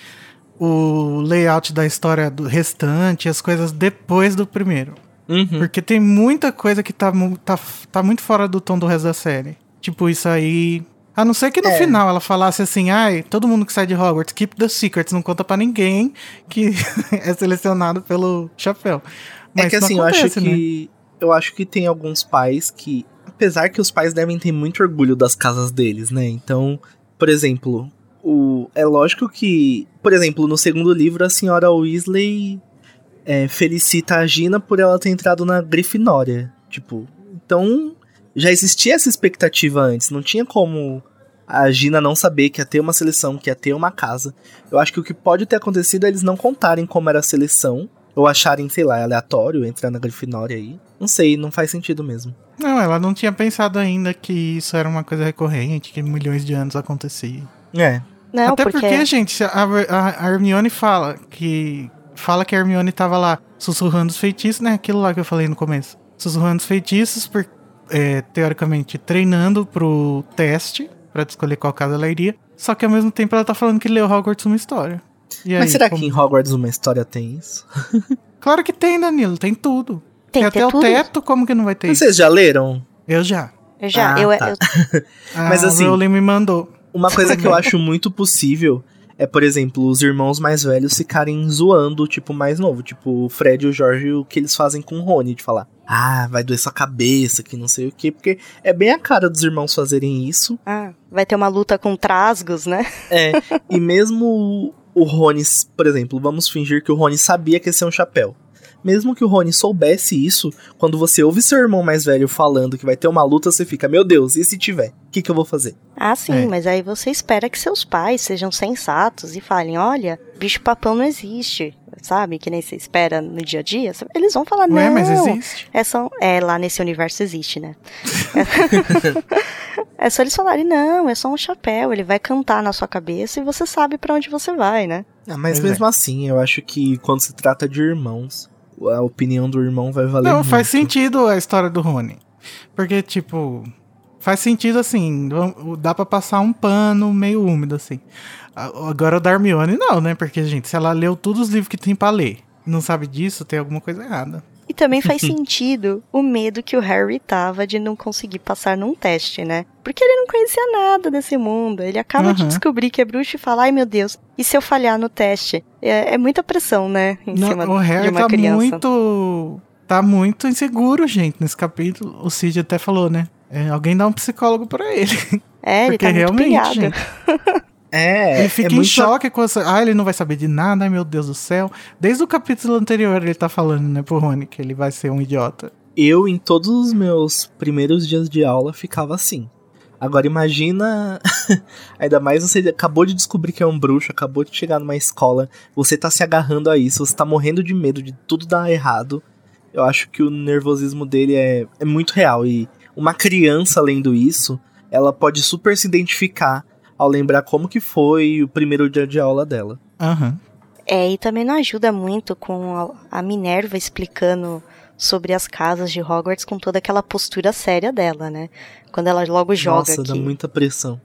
o layout da história do restante, as coisas depois do primeiro. Uhum. Porque tem muita coisa que tá, tá, tá muito fora do tom do resto da série. Tipo, isso aí. A não ser que no é. final ela falasse assim, ai, todo mundo que sai de Hogwarts, keep the secrets, não conta para ninguém que é selecionado pelo chapéu. Mas é que assim, acontece, eu acho né? que. Eu acho que tem alguns pais que apesar que os pais devem ter muito orgulho das casas deles, né? Então, por exemplo, o, é lógico que, por exemplo, no segundo livro, a senhora Weasley é, felicita a Gina por ela ter entrado na Grifinória. Tipo, então já existia essa expectativa antes, não tinha como a Gina não saber que ia ter uma seleção, que ia ter uma casa. Eu acho que o que pode ter acontecido é eles não contarem como era a seleção, ou acharem, sei lá, aleatório entrar na Grifinória aí. Não sei, não faz sentido mesmo. Não, ela não tinha pensado ainda que isso era uma coisa recorrente, que milhões de anos acontecia. É. Não, Até porque... porque, gente, a, a, a Hermione fala que. Fala que a Hermione tava lá sussurrando os feitiços, né? Aquilo lá que eu falei no começo. Sussurrando os feitiços, por, é, teoricamente treinando pro teste, pra escolher qual casa ela iria. Só que ao mesmo tempo ela tá falando que leu Hogwarts uma história. E Mas aí, será como- que em Hogwarts uma história tem isso? Claro que tem, Danilo, tem tudo. Tem Tem até o tudo. teto, como que não vai ter isso? Vocês já leram? Eu já. Eu já, Ah, eu, tá. eu- Mas a assim- Rowling me mandou. Uma coisa que eu acho muito possível é, por exemplo, os irmãos mais velhos ficarem zoando o tipo mais novo. Tipo, o Fred e o Jorge, o que eles fazem com o Rony, de falar, ah, vai doer sua cabeça, que não sei o quê. Porque é bem a cara dos irmãos fazerem isso. Ah, vai ter uma luta com trasgos, né? É, e mesmo o Rony, por exemplo, vamos fingir que o Rony sabia que esse é um chapéu. Mesmo que o Rony soubesse isso, quando você ouve seu irmão mais velho falando que vai ter uma luta, você fica, meu Deus, e se tiver? O que, que eu vou fazer? Ah, sim, É. mas aí você espera que seus pais sejam sensatos e falem, olha, bicho papão não existe, sabe? Que nem você espera no dia a dia. Eles vão falar, Ué, não, mas existe. É, só, é, lá nesse universo existe, né? é só eles falarem, não, é só um chapéu, ele vai cantar na sua cabeça e você sabe pra onde você vai, né? Ah, mas Pois mesmo assim, eu acho que quando se trata de irmãos, a opinião do irmão vai valer Não, muito. faz sentido a história do Rony. Porque, tipo, faz sentido assim, dá pra passar um pano meio úmido, assim. Agora o da Hermione não, né? Porque, gente, se ela leu todos os livros que tem pra ler não sabe disso, tem alguma coisa errada. E também faz sentido o medo que o Harry tava de não conseguir passar num teste, né? Porque ele não conhecia nada desse mundo. Ele acaba de Aham. descobrir que é bruxo e fala, ai meu Deus, e se eu falhar no teste? É, é muita pressão, né? Em Não, cima o de Harry uma tá criança. muito. Tá muito inseguro, gente, nesse capítulo. O Cid até falou, né? É, alguém dá um psicólogo pra ele. É, ele Porque tá muito realmente, É, ele fica é em muito- choque com essa. Ah, ele não vai saber de nada, ai meu Deus do céu. Desde o capítulo anterior ele tá falando, né, pro Rony, que ele vai ser um idiota. Eu, em todos os meus primeiros dias de aula, ficava assim. Agora imagina. Ainda mais você acabou de descobrir que é um bruxo, acabou de chegar numa escola, você tá se agarrando a isso, você tá morrendo de medo de tudo dar errado. Eu acho que o nervosismo dele é, é muito real. E uma criança lendo isso, ela pode super se identificar ao lembrar como que foi o primeiro dia de aula dela. Aham. É, e também não ajuda muito com a, Minerva explicando sobre as casas de Hogwarts com toda aquela postura séria dela, né? Quando ela logo joga Nossa, que dá muita pressão.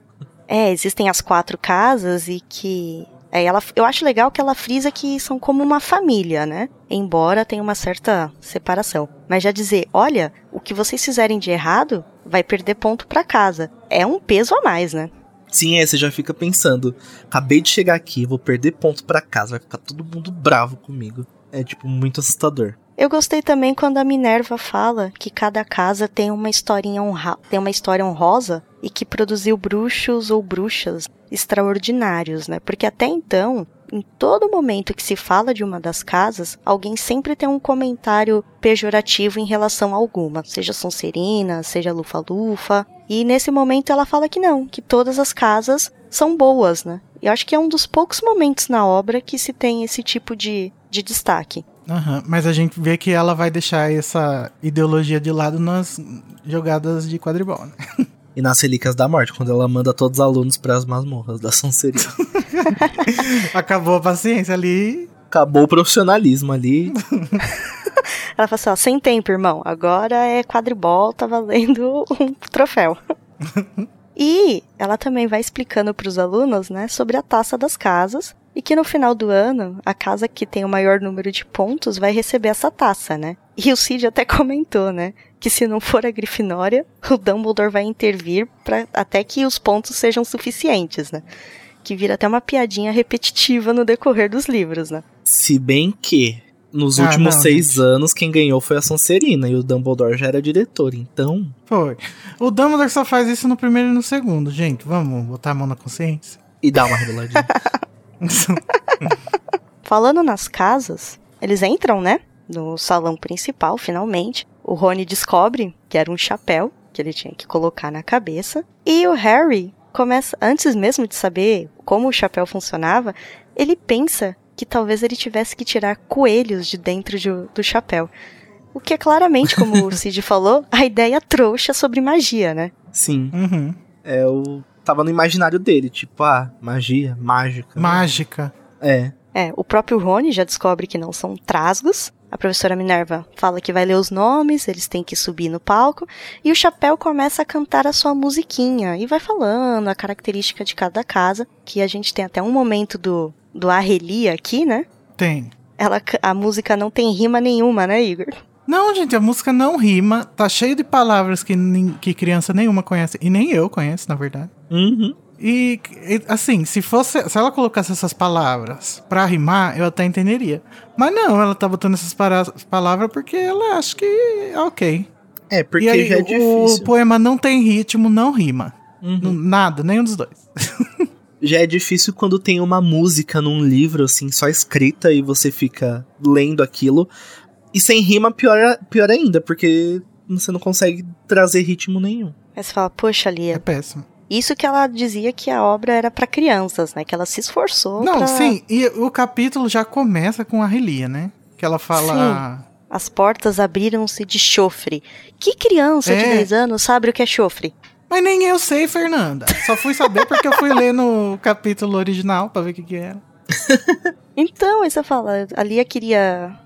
é, existem as quatro casas e que é, ela, eu acho legal que ela frisa que são como uma família, né? Embora tenha uma certa separação. Mas já dizer, olha, o que vocês fizerem de errado vai perder ponto pra casa. É um peso a mais, né? Sim, é, você já fica pensando, acabei de chegar aqui, vou perder ponto pra casa, vai ficar todo mundo bravo comigo. É, tipo, muito assustador. Eu gostei também quando a Minerva fala que cada casa tem uma historinha honra tem uma história honrosa e que produziu bruxos ou bruxas extraordinários, né? Porque até então, em todo momento que se fala de uma das casas, alguém sempre tem um comentário pejorativo em relação a alguma, seja Sonserina, seja Lufa-Lufa. E nesse momento ela fala que não, que todas as casas são boas, né? E eu acho que é um dos poucos momentos na obra que se tem esse tipo de, de destaque. Aham, Mas a gente vê que ela vai deixar essa ideologia de lado nas jogadas de quadribol, né? E nas Relíquias da Morte, quando ela manda todos os alunos pras masmorras da Sonserina. Acabou a paciência ali. Acabou o profissionalismo ali. Ela fala assim, ó, sem tempo, irmão. Agora é quadribol, tá valendo um troféu. e ela também vai explicando para os alunos, né, sobre a taça das casas e que no final do ano, a casa que tem o maior número de pontos vai receber essa taça, né? E o Cid até comentou, né, que se não for a Grifinória, o Dumbledore vai intervir para até que os pontos sejam suficientes, né? Que vira até uma piadinha repetitiva no decorrer dos livros, né? Se bem que Nos Ah, últimos não, seis gente. anos, quem ganhou foi a Sonserina e o Dumbledore já era diretor, então. Foi. O Dumbledore só faz isso no primeiro e no segundo, gente. Vamos botar a mão na consciência? E dá uma reboladinha. Falando nas casas, eles entram, né? No salão principal, finalmente. O Rony descobre que era um chapéu que ele tinha que colocar na cabeça. E o Harry começa, antes mesmo de saber como o chapéu funcionava, ele pensa que talvez ele tivesse que tirar coelhos de dentro de- do chapéu. O que é claramente, como o Cid falou, a ideia trouxa sobre magia, né? Sim. Uhum. É, eu tava no imaginário dele, tipo, ah, magia, mágica. Mágica. É. É, o próprio Rony já descobre que não são trasgos. A professora Minerva fala que vai ler os nomes, eles têm que subir no palco. E o Chapéu começa a cantar a sua musiquinha e vai falando a característica de cada casa. Que a gente tem até um momento do, do Arrelia aqui, né? Tem. Ela, a música não tem rima nenhuma, né, Igor? Não, gente, a música não rima. Tá cheio de palavras que, que criança nenhuma conhece. E nem eu conheço, na verdade. Uhum. E, e, assim, se fosse. Se ela colocasse essas palavras pra rimar, eu até entenderia. Mas não, ela tá botando essas para- palavras porque ela acha que é ok. É, porque aí, já é o, difícil. o poema não tem ritmo, não rima. Uhum. Nada, nenhum dos dois. Já é difícil quando tem uma música num livro, assim, só escrita e você fica lendo aquilo. E sem rima, pior, pior ainda, porque você não consegue trazer ritmo nenhum. Aí você fala, poxa, É Lia, péssimo. isso que ela dizia que a obra era pra crianças, né? Que ela se esforçou Não, pra... sim, e o capítulo já começa com a Relia, né? Que ela fala. As portas abriram-se de chofre. Que criança de É. 10 anos sabe o que é chofre? Mas nem eu sei, Fernanda. Só fui saber porque eu fui ler no capítulo original pra ver o que, que era. Então, você fala, a Lia queria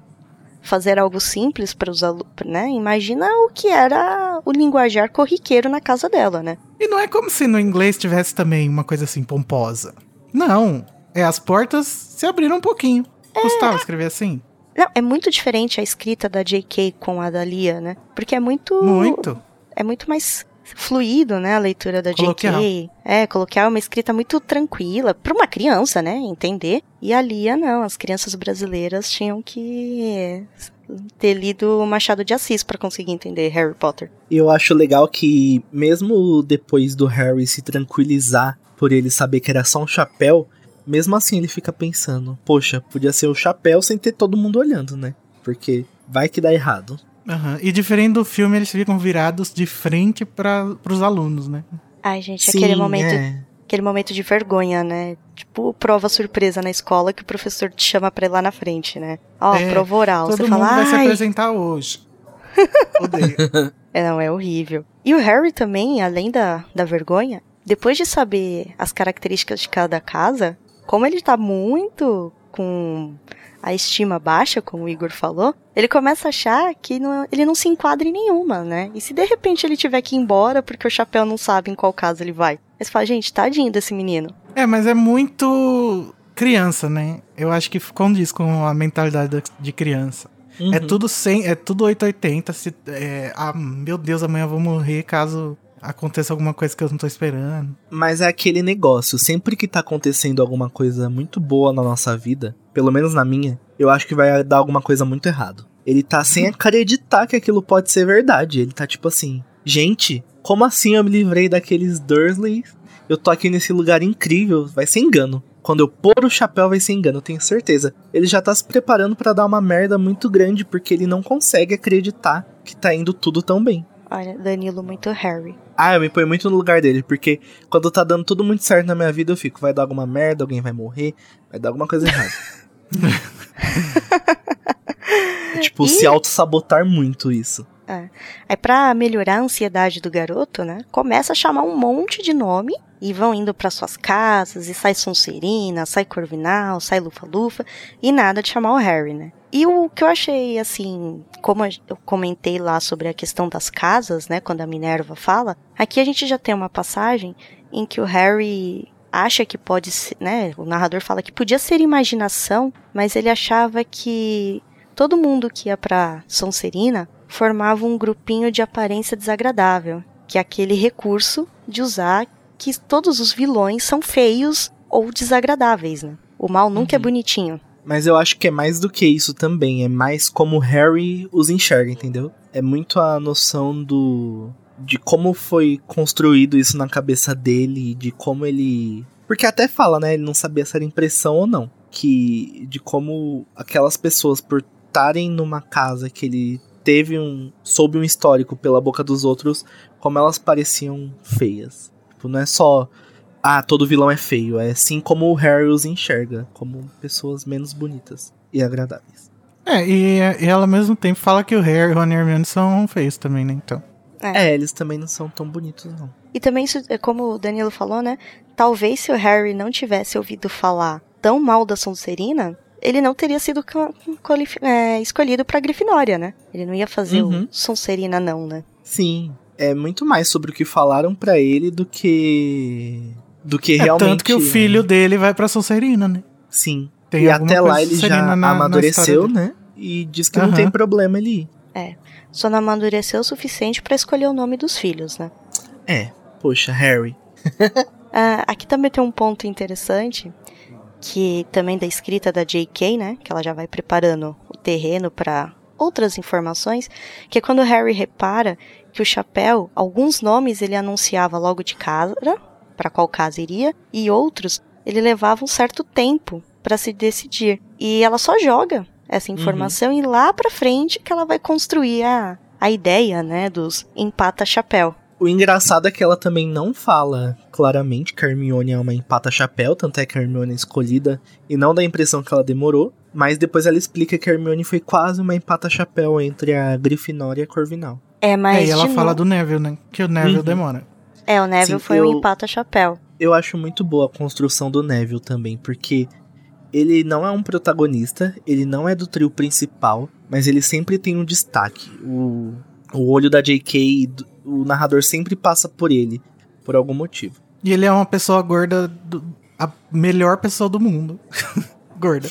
fazer algo simples para os alunos, né? Imagina o que era o linguajar corriqueiro na casa dela, né? E não é como se no inglês tivesse também uma coisa assim pomposa. Não. É as portas se abriram um pouquinho. Custava escrever assim? Não, é muito diferente a escrita da J.K. com a da Lia, né? Porque é muito... Muito. É muito mais fluido, né? A leitura da Coloquial. J.K. É, coloquial é uma escrita muito tranquila. Para uma criança, né? Entender. E a Lia, não. As crianças brasileiras tinham que ter lido o Machado de Assis para conseguir entender Harry Potter. E eu acho legal que, mesmo depois do Harry se tranquilizar por ele saber que era só um chapéu, mesmo assim ele fica pensando: poxa, podia ser o chapéu sem ter todo mundo olhando, né? Porque vai que dá errado. Aham. E diferente do filme, eles ficam virados de frente para os alunos, né? Ai, gente, aquele momento, é. aquele momento de vergonha, né? Tipo, prova surpresa na escola que o professor te chama pra ir lá na frente, né? Ó, É, prova oral. Todo Você mundo fala, vai se ai, apresentar hoje. Odeio. É, não, é horrível. E o Harry também, além da, da vergonha, depois de saber as características de cada casa, como ele tá muito com a estima baixa, como o Igor falou, ele começa a achar que não- ele não se enquadra em nenhuma, né? E se de repente ele tiver que ir embora porque o chapéu não sabe em qual casa ele vai? Você fala, gente, tadinho desse menino. É, mas é muito criança, né? Eu acho que condiz com a mentalidade da- de criança. É Uhum. tudo 100, é tudo 880. Se, é, ah, meu Deus, amanhã eu vou morrer caso aconteça alguma coisa que eu não tô esperando. Mas é aquele negócio, sempre que tá acontecendo alguma coisa muito boa na nossa vida, pelo menos na minha, eu acho que vai dar alguma coisa muito errado. Ele tá sem acreditar que aquilo pode ser verdade. Ele tá tipo assim, gente, como assim eu me livrei daqueles Dursley? Eu tô aqui nesse lugar incrível, vai ser engano. Quando eu pôr o chapéu vai ser engano, eu tenho certeza. Ele já tá se preparando pra dar uma merda muito grande porque ele não consegue acreditar que tá indo tudo tão bem. Olha, Danilo muito Harry. Ah, eu me ponho muito no lugar dele, porque quando tá dando tudo muito certo na minha vida, eu fico, vai dar alguma merda, alguém vai morrer, vai dar alguma coisa errada. É, tipo, E- se auto-sabotar muito isso. Aí pra melhorar a ansiedade do garoto, né, começa a chamar um monte de nome e vão indo para suas casas e sai Sonserina, sai Corvinal, sai Lufa-Lufa e nada de chamar o Harry, né? E o que eu achei assim, como eu comentei lá sobre a questão das casas, né, quando a Minerva fala, aqui a gente já tem uma passagem em que o Harry acha que pode ser, né, o narrador fala que podia ser imaginação, mas ele achava que todo mundo que ia para Sonserina formava um grupinho de aparência desagradável, que é aquele recurso de usar que todos os vilões são feios ou desagradáveis, né? O mal nunca é Uhum. bonitinho. Mas eu acho que é mais do que isso também. É mais como Harry os enxerga, entendeu? É muito a noção do. de como foi construído isso na cabeça dele, de como ele. Porque até fala, né? Ele não sabia se era impressão ou não. Que. de como aquelas pessoas, por estarem numa casa que ele teve um. soube um histórico pela boca dos outros, como elas pareciam feias. Tipo, não é só ah, todo vilão é feio. É assim como o Harry os enxerga, como pessoas menos bonitas e agradáveis. É, e, e ela ao mesmo tempo fala que o Harry e o Ron Hermione são feios também, né? Então. É. é. eles também não são tão bonitos, não. E também, como o Danilo falou, né? Talvez se o Harry não tivesse ouvido falar tão mal da Sonserina, ele não teria sido é, escolhido pra Grifinória, né? Ele não ia fazer uhum. o Sonserina não, né? Sim, é muito mais sobre o que falaram para ele do que do que é, realmente. Tanto que o filho dele vai pra Sonserina, né? Sim. Tem e até lá ele já na, amadureceu, na né? E diz que uhum. não tem problema ele ir. É. Só não amadureceu o suficiente para escolher o nome dos filhos, né? É. Poxa, Harry. ah, aqui também tem um ponto interessante, que também da escrita da J.K., né? Que ela já vai preparando o terreno para outras informações, que é quando o Harry repara que o chapéu, alguns nomes ele anunciava logo de cara, para qual casa iria, e outros ele levava um certo tempo para se decidir. E ela só joga essa uhum. informação uhum. e lá para frente que ela vai construir a, a ideia, né, dos empata-chapéu. O engraçado é que ela também não fala claramente que a Hermione é uma empata-chapéu, tanto é que a Hermione é escolhida e não dá a impressão que ela demorou, mas depois ela explica que a Hermione foi quase uma empata-chapéu entre a Grifinória e a Corvinal. É, mas. É, e ela fala do Neville, né? Que o Neville uhum. demora. É, o Neville Sim, foi eu, um empata-chapéu. Eu acho muito boa a construção do Neville também, porque ele não é um protagonista, ele não é do trio principal, mas ele sempre tem um destaque. O, o olho da J.K., o narrador sempre passa por ele, por algum motivo. E ele é uma pessoa gorda, do, a melhor pessoa do mundo. gorda.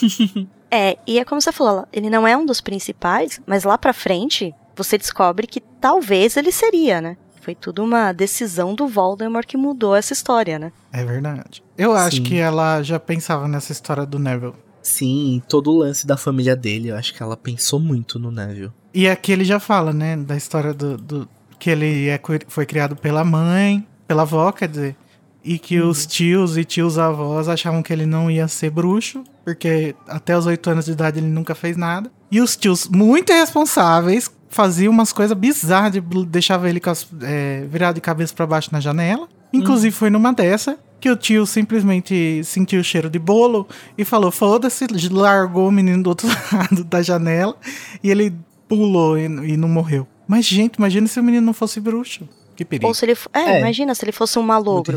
é, e é como você falou, ele não é um dos principais, mas lá pra frente você descobre que talvez ele seria, né? Foi tudo uma decisão do Voldemort que mudou essa história, né? É verdade. Eu acho que ela já pensava nessa história do Neville. Sim, todo o lance da família dele, eu acho que ela pensou muito no Neville. E aqui ele já fala, né, da história do, do que ele é, foi criado pela mãe, pela avó, quer dizer, e que uhum. os tios e tios avós achavam que ele não ia ser bruxo, porque até os oito anos de idade ele nunca fez nada. E os tios muito irresponsáveis fazia umas coisas bizarras, de, deixava ele as, é, virado de cabeça para baixo na janela. Inclusive hum. foi numa dessa que o tio simplesmente sentiu o cheiro de bolo e falou: foda-se, largou o menino do outro lado da janela e ele pulou e, e não morreu. Mas, gente, imagina se o menino não fosse bruxo. Que perigo. Ou se ele. É, é, imagina se ele fosse um malogro.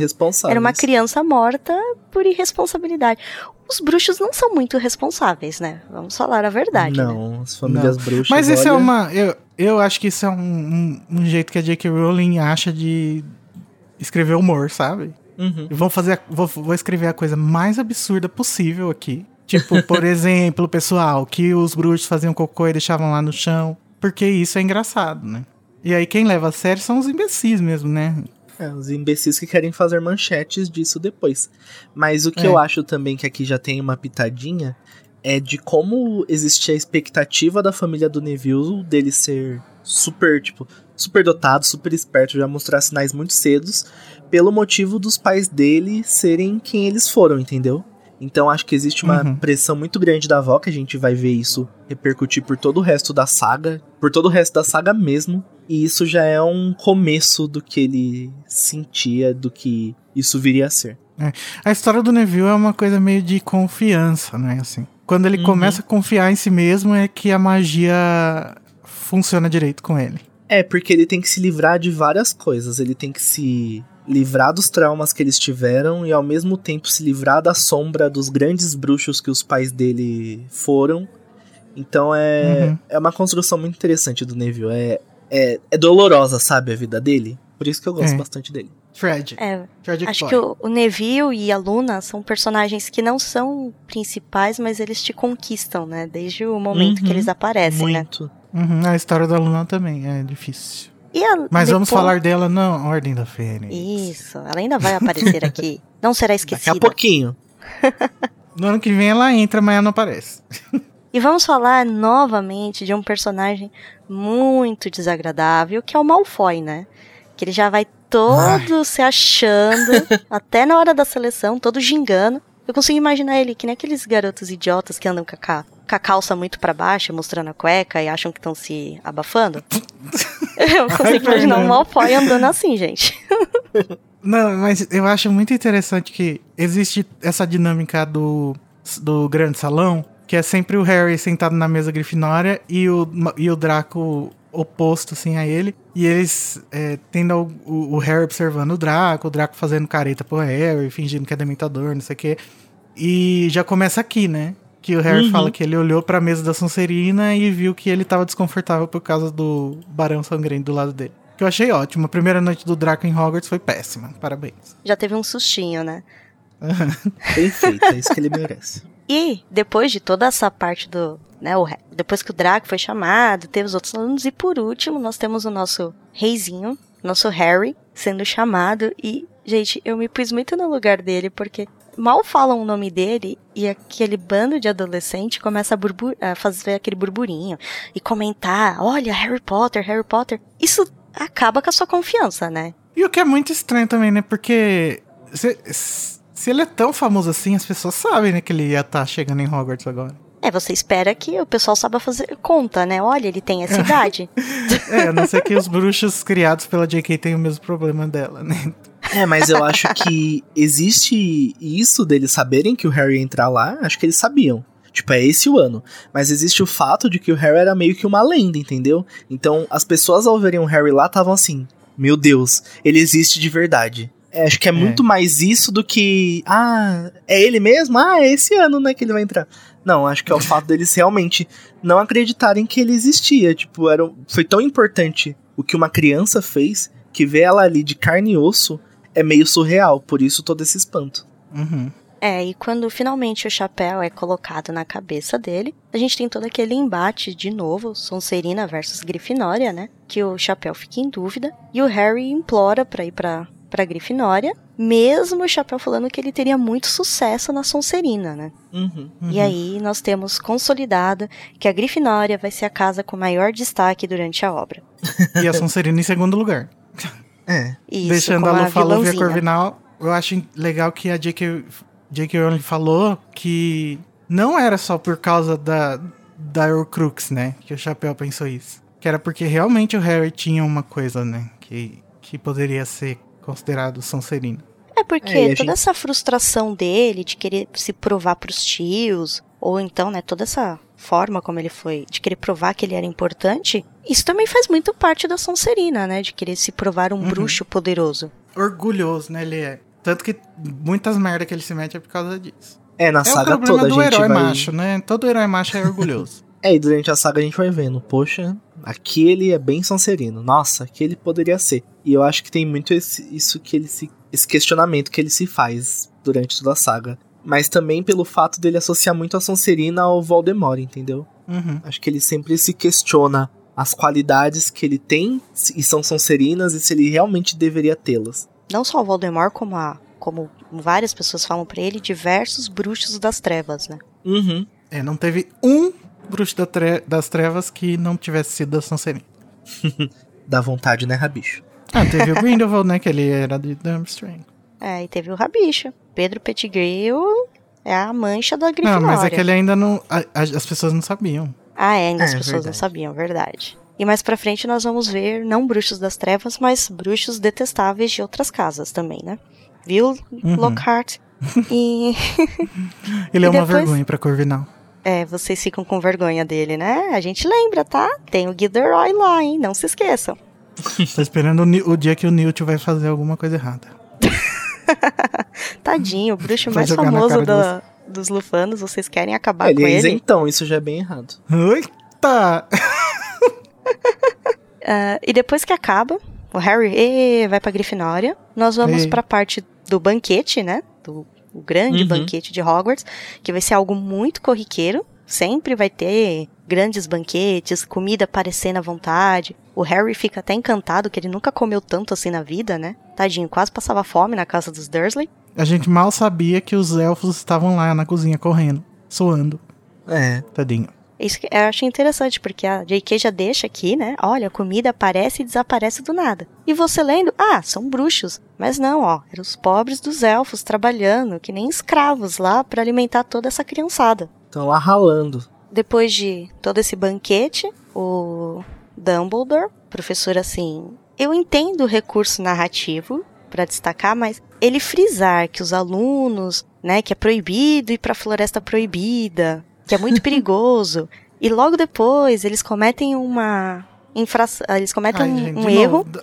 Era uma criança morta por irresponsabilidade. Os bruxos não são muito responsáveis, né? Vamos falar a verdade. Não, né? as famílias não. bruxas. Mas isso é olha... é uma. Eu, eu acho que isso é um, um, um jeito que a J.K. Rowling acha de escrever humor, sabe? Uhum. Vou fazer. Vou, vou escrever a coisa mais absurda possível aqui. Tipo, por exemplo, pessoal, que os bruxos faziam cocô e deixavam lá no chão. Porque isso é engraçado, né? E aí quem leva a sério são os imbecis mesmo, né? É, os imbecis que querem fazer manchetes disso depois. Mas o que é. eu acho também que aqui já tem uma pitadinha é de como existia a expectativa da família do Neville dele ser super, tipo, super dotado, super esperto, já mostrar sinais muito cedos, pelo motivo dos pais dele serem quem eles foram, entendeu? Então acho que existe uma uhum. pressão muito grande da avó, que a gente vai ver isso repercutir por todo o resto da saga, por todo o resto da saga mesmo. E isso já é um começo do que ele sentia, do que isso viria a ser. É. A história do Neville é uma coisa meio de confiança, né? Assim, quando ele uhum. começa a confiar em si mesmo é que a magia funciona direito com ele. É, porque ele tem que se livrar de várias coisas. Ele tem que se livrar dos traumas que eles tiveram e ao mesmo tempo se livrar da sombra dos grandes bruxos que os pais dele foram. Então é, uhum. é uma construção muito interessante do Neville. É, é, é dolorosa, sabe, a vida dele. Por isso que eu gosto é. bastante dele. Fred. É, acho boy. que o, o, Neville e a Luna são personagens que não são principais, mas eles te conquistam, né? Desde o momento uhum, que eles aparecem, muito. né? Muito. Uhum, a história da Luna também é difícil. Mas depois... vamos falar dela na Ordem da Fênix. Isso, ela ainda vai aparecer aqui. Não será esquecida. Daqui a pouquinho. No ano que vem ela entra, mas ela não aparece. E vamos falar novamente de um personagem muito desagradável, que é o Malfoy, né? Que ele já vai todo Ai. se achando, até na hora da seleção, todo gingando. Eu consigo imaginar ele que nem aqueles garotos idiotas que andam com a, com a calça muito para baixo, mostrando a cueca e acham que estão se abafando. Eu consigo Ai, imaginar um Malfoy andando assim, gente. Não, mas eu acho muito interessante que existe essa dinâmica do, do grande salão, que é sempre o Harry sentado na mesa grifinória e o, e o Draco oposto, assim, a ele. E eles é, tendo o, o, Harry observando o Draco, o Draco fazendo careta pro Harry, fingindo que é dementador, não sei o quê. E já começa aqui, né? Que o Harry uhum. fala que ele olhou pra mesa da Sonserina e viu que ele tava desconfortável por causa do Barão Sangrento do lado dele. Que eu achei ótimo. A primeira noite do Draco em Hogwarts foi péssima. Parabéns. Já teve um sustinho, né? Perfeito, é isso que ele merece. E depois de toda essa parte do. Né, o, depois que o Draco foi chamado, teve os outros alunos, e por último, nós temos o nosso reizinho, nosso Harry, sendo chamado. E, gente, eu me pus muito no lugar dele, porque mal falam o nome dele e aquele bando de adolescente começa a, a, fazer aquele burburinho e comentar: olha, Harry Potter, Harry Potter. Isso acaba com a sua confiança, né? E o que é muito estranho também, né? Porque se, se ele é tão famoso assim, as pessoas sabem, né, que ele ia estar tá chegando em Hogwarts agora. É, você espera que o pessoal saiba fazer conta, né? Olha, ele tem essa idade. é, a não ser que os bruxos criados pela JK tenham o mesmo problema dela, né? É, mas eu acho que existe isso deles saberem que o Harry ia entrar lá, acho que eles sabiam. Tipo, é esse o ano. Mas existe o fato de que o Harry era meio que uma lenda, entendeu? Então, as pessoas ao verem o Harry lá estavam assim: Meu Deus, ele existe de verdade. É, acho que é, é, muito mais isso do que. Ah, é ele mesmo? Ah, é esse ano, né, que ele vai entrar. Não, acho que é o fato deles realmente não acreditarem que ele existia. Tipo, era, foi tão importante o que uma criança fez que ver ela ali de carne e osso é meio surreal. Por isso todo esse espanto. Uhum. É, e quando finalmente o chapéu é colocado na cabeça dele, a gente tem todo aquele embate de novo, Sonserina versus Grifinória, né? Que o chapéu fica em dúvida e o Harry implora para ir para para Grifinória, mesmo o Chapéu falando que ele teria muito sucesso na Sonserina, né? Uhum, uhum. E aí nós temos consolidado que a Grifinória vai ser a casa com maior destaque durante a obra. e a Sonserina em segundo lugar. É. Isso, Deixando a Lufa e a Corvinal, eu acho legal que a J.K. J.K. Rowling falou que não era só por causa da, da Horcrux, né? Que o Chapéu pensou isso. Que era porque realmente o Harry tinha uma coisa, né? Que, que poderia ser considerado Sonserino. É porque é, toda gente... essa frustração dele de querer se provar para os tios, ou então, né, toda essa forma como ele foi, de querer provar que ele era importante, isso também faz muito parte da Sonserina, né, de querer se provar um uhum. bruxo poderoso. Orgulhoso, né, ele é. Tanto que muitas merda que ele se mete é por causa disso. É, na é saga o problema toda do a gente herói vai... macho, né? Todo herói macho é orgulhoso. É, e durante a saga a gente vai vendo, poxa, aqui ele é bem Sonserino. Nossa, aqui ele poderia ser. E eu acho que tem muito esse, isso que ele se. esse questionamento que ele se faz durante toda a saga. Mas também pelo fato dele associar muito a Sonserina ao Voldemort, entendeu? Uhum. Acho que ele sempre se questiona as qualidades que ele tem e são Sonserinas e se ele realmente deveria tê-las. Não só o Voldemort, como a. como várias pessoas falam para ele, diversos bruxos das trevas, né? Uhum. É, não teve um bruxo da tre das trevas que não tivesse sido da Sonserina. Dá vontade, né, Rabicho? Ah, teve o Grindelwald, né, que ele era de Durmstrang. É, e teve o Rabicho. Pedro Pettigrew é a mancha da Grifinória. Não, mas é que ele ainda não... A, a, as pessoas não sabiam. Ah, é, ainda é, as pessoas verdade. não sabiam, verdade. E mais pra frente nós vamos ver, não bruxos das trevas, mas bruxos detestáveis de outras casas também, né? Viu, uhum. Lockhart? e... ele é e uma depois... vergonha pra Corvinal. É, vocês ficam com vergonha dele, né? A gente lembra, tá? Tem o Gilderoy lá, hein? Não se esqueçam. Tô esperando o, o, dia que o Newt vai fazer alguma coisa errada. Tadinho, o bruxo mais famoso do, dos lufanos, vocês querem acabar é, com ele? Ele então, isso já é bem errado. Eita! uh, e depois que acaba, o Harry e, vai pra Grifinória, nós vamos Ei. pra parte do banquete, né? Do o grande uhum. banquete de Hogwarts, que vai ser algo muito corriqueiro. Sempre vai ter grandes banquetes, comida aparecendo à vontade. O Harry fica até encantado que ele nunca comeu tanto assim na vida, né? Tadinho, quase passava fome na casa dos Dursley. A gente mal sabia que os elfos estavam lá na cozinha correndo, suando. É. Tadinho. Isso eu achei interessante, porque a J.K. já deixa aqui, né? Olha, a comida aparece e desaparece do nada. E você lendo, ah, são bruxos. Mas não, ó, eram os pobres dos elfos trabalhando, que nem escravos lá para alimentar toda essa criançada. Estão lá ralando. Depois de todo esse banquete, o Dumbledore, professor assim, eu entendo o recurso narrativo para destacar, mas ele frisar que os alunos, né, que é proibido ir para a floresta proibida, que é muito perigoso. E logo depois eles cometem uma infração, eles cometem Ai, um, gente, um erro. novo,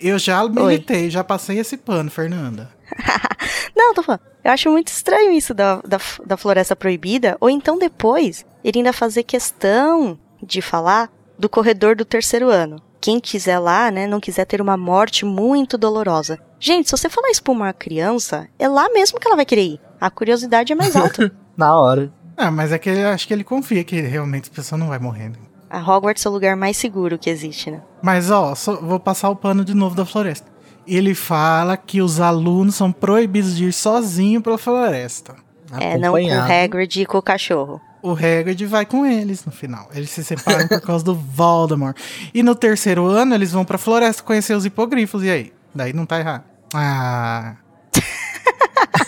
Eu já militei, já passei esse pano, Fernanda. Não, tô falando. Eu acho muito estranho isso da, da, da Floresta Proibida. Ou então depois, ele ainda fazer questão de falar do corredor do terceiro ano. Quem quiser lá, né, não quiser ter uma morte muito dolorosa. Gente, se você falar isso pra uma criança, é lá mesmo que ela vai querer ir. A curiosidade é mais alta. Na hora. Ah, mas é que eu acho que ele confia que realmente a pessoa não vai morrer. né? A Hogwarts é o lugar mais seguro que existe, né? Mas ó, só- vou passar o pano de novo da floresta. Ele fala que os alunos são proibidos de ir sozinho pela floresta. É, não com o. Hagrid e com o cachorro. O Hagrid vai com eles no final. Eles se separam por causa do Voldemort. E no terceiro ano eles vão pra floresta conhecer os hipogrifos. E aí? Daí não tá errado. Ah,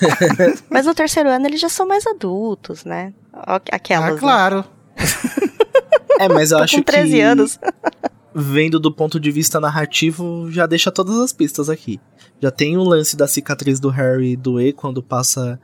Mas no terceiro ano eles já são mais adultos, né? Aquelas. ah né? claro. É, mas eu Tô acho com 13 que anos. vendo do ponto de vista narrativo, já deixa todas as pistas aqui. Já tem o lance da cicatriz do Harry doer quando passa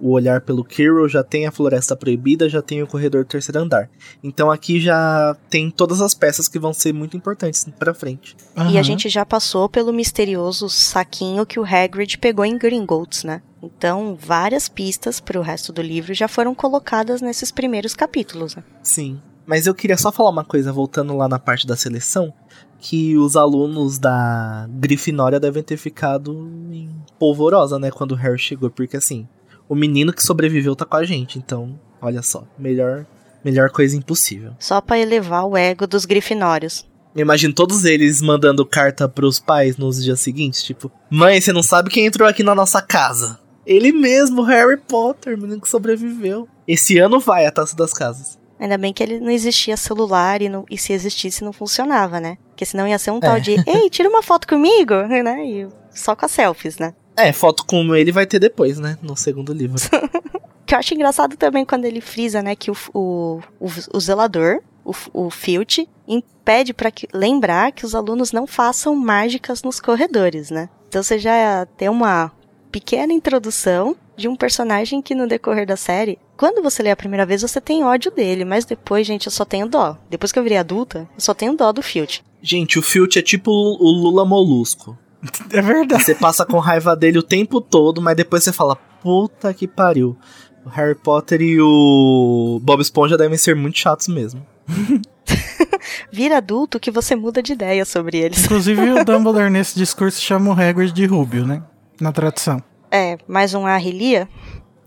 o olhar pelo Quirrell, já tem a Floresta Proibida, já tem o corredor do terceiro andar. Então aqui já tem todas as peças que vão ser muito importantes pra frente. E a gente já passou pelo misterioso saquinho que o Hagrid pegou em Gringotts, né? Então, várias pistas pro resto do livro já foram colocadas nesses primeiros capítulos, né? Sim. Mas eu queria só falar uma coisa, voltando lá na parte da seleção, que os alunos da Grifinória devem ter ficado em polvorosa, né, quando o Harry chegou, porque assim, o menino que sobreviveu tá com a gente, então, olha só, melhor, melhor coisa impossível. Só pra elevar o ego dos grifinórios. Eu imagino todos eles mandando carta pros pais nos dias seguintes, tipo, mãe, você não sabe quem entrou aqui na nossa casa? Ele mesmo, Harry Potter, o menino que sobreviveu. Esse ano vai a taça das casas. Ainda bem que ele não existia celular e, não- e se existisse não funcionava, né? Porque senão ia ser um tal É. de, ei, tira uma foto comigo, né? E só com as selfies, né? É, foto com ele vai ter depois, né? No segundo livro. que eu acho engraçado também quando ele frisa, né, que o, o, o, o zelador, o, o Filch, impede para lembrar que os alunos não façam mágicas nos corredores, né? Então você já tem uma pequena introdução de um personagem que no decorrer da série, quando você lê a primeira vez, você tem ódio dele, mas depois, gente, eu só tenho dó. Depois que eu virei adulta, eu só tenho dó do Filch. Gente, o Filch é tipo o Lula Molusco. É verdade. Você passa com raiva dele o tempo todo, mas depois você fala, puta que pariu. O Harry Potter e o Bob Esponja devem ser muito chatos mesmo. Vira adulto que você muda de ideia sobre eles. Inclusive o Dumbledore nesse discurso chama o Hagrid de Rubio, né? Na tradução. É, mais um Arrilia?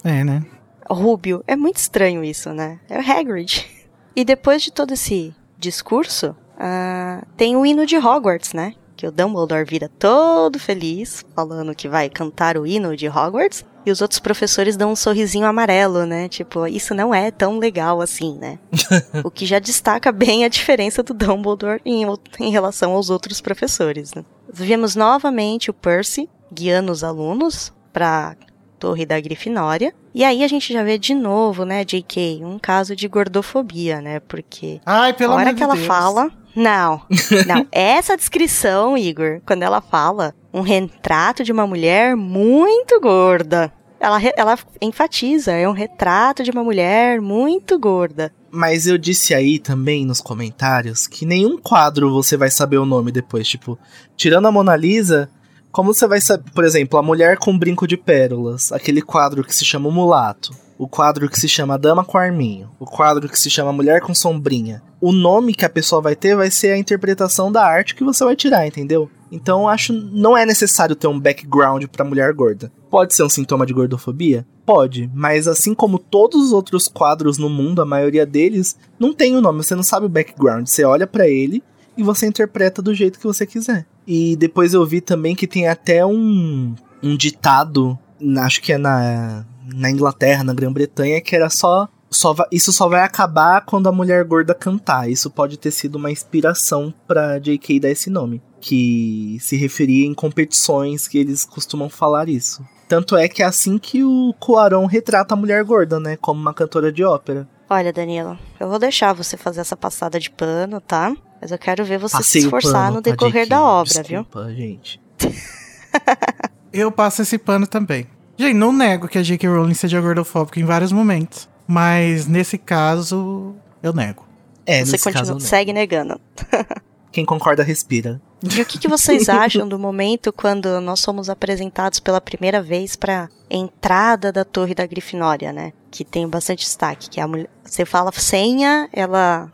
É, né? Rubio. É muito estranho isso, né? É o Hagrid. E depois de todo esse discurso, ah, tem o hino de Hogwarts, né? Que o Dumbledore vira todo feliz, falando que vai cantar o hino de Hogwarts. E os outros professores dão um sorrisinho amarelo, né? Tipo, isso não é tão legal assim, né? o que já destaca bem a diferença do Dumbledore em, em relação aos outros professores, né? Vemos novamente o Percy guiando os alunos para Torre da Grifinória. E aí a gente já vê de novo, né, JK, um caso de gordofobia, né? Porque Ai, pelo a hora que ela Deus. fala. Não, não. Essa descrição, Igor, quando ela fala um retrato de uma mulher muito gorda. Ela, ela enfatiza, é um retrato de uma mulher muito gorda. Mas eu disse aí também nos comentários que nenhum quadro você vai saber o nome depois. Tipo, tirando a Mona Lisa, como você vai saber, por exemplo, a mulher com brinco de pérolas, aquele quadro que se chama o Mulato, o quadro que se chama Dama com Arminho, o quadro que se chama Mulher com Sombrinha. O nome que a pessoa vai ter vai ser a interpretação da arte que você vai tirar, entendeu? Então acho não é necessário ter um background pra mulher gorda. Pode ser um sintoma de gordofobia? Pode, mas assim como todos os outros quadros no mundo, a maioria deles não tem o um nome, você não sabe o background. Você olha para ele e você interpreta do jeito que você quiser. E depois eu vi também que tem até um, um ditado, acho que é na, na Inglaterra, na Grã-Bretanha, que era só só vai, isso só vai acabar quando a mulher gorda cantar. Isso pode ter sido uma inspiração para J.K. dar esse nome, que se referia em competições que eles costumam falar isso. Tanto é que é assim que o Cuarón retrata a mulher gorda, né, como uma cantora de ópera. Olha, Danilo, eu vou deixar você fazer essa passada de pano, tá? Mas eu quero ver você Passei se esforçar pano, no decorrer da obra, Desculpa, viu? gente. eu passo esse pano também. Gente, não nego que a J.K. Rowling seja gordofóbica em vários momentos. Mas nesse caso, eu nego. É, Você continua, caso, segue negando. Quem concorda, respira. E o que, que vocês acham do momento quando nós somos apresentados pela primeira vez para entrada da torre da Grifinória, né? Que tem bastante destaque. Que a mulher, você fala senha, ela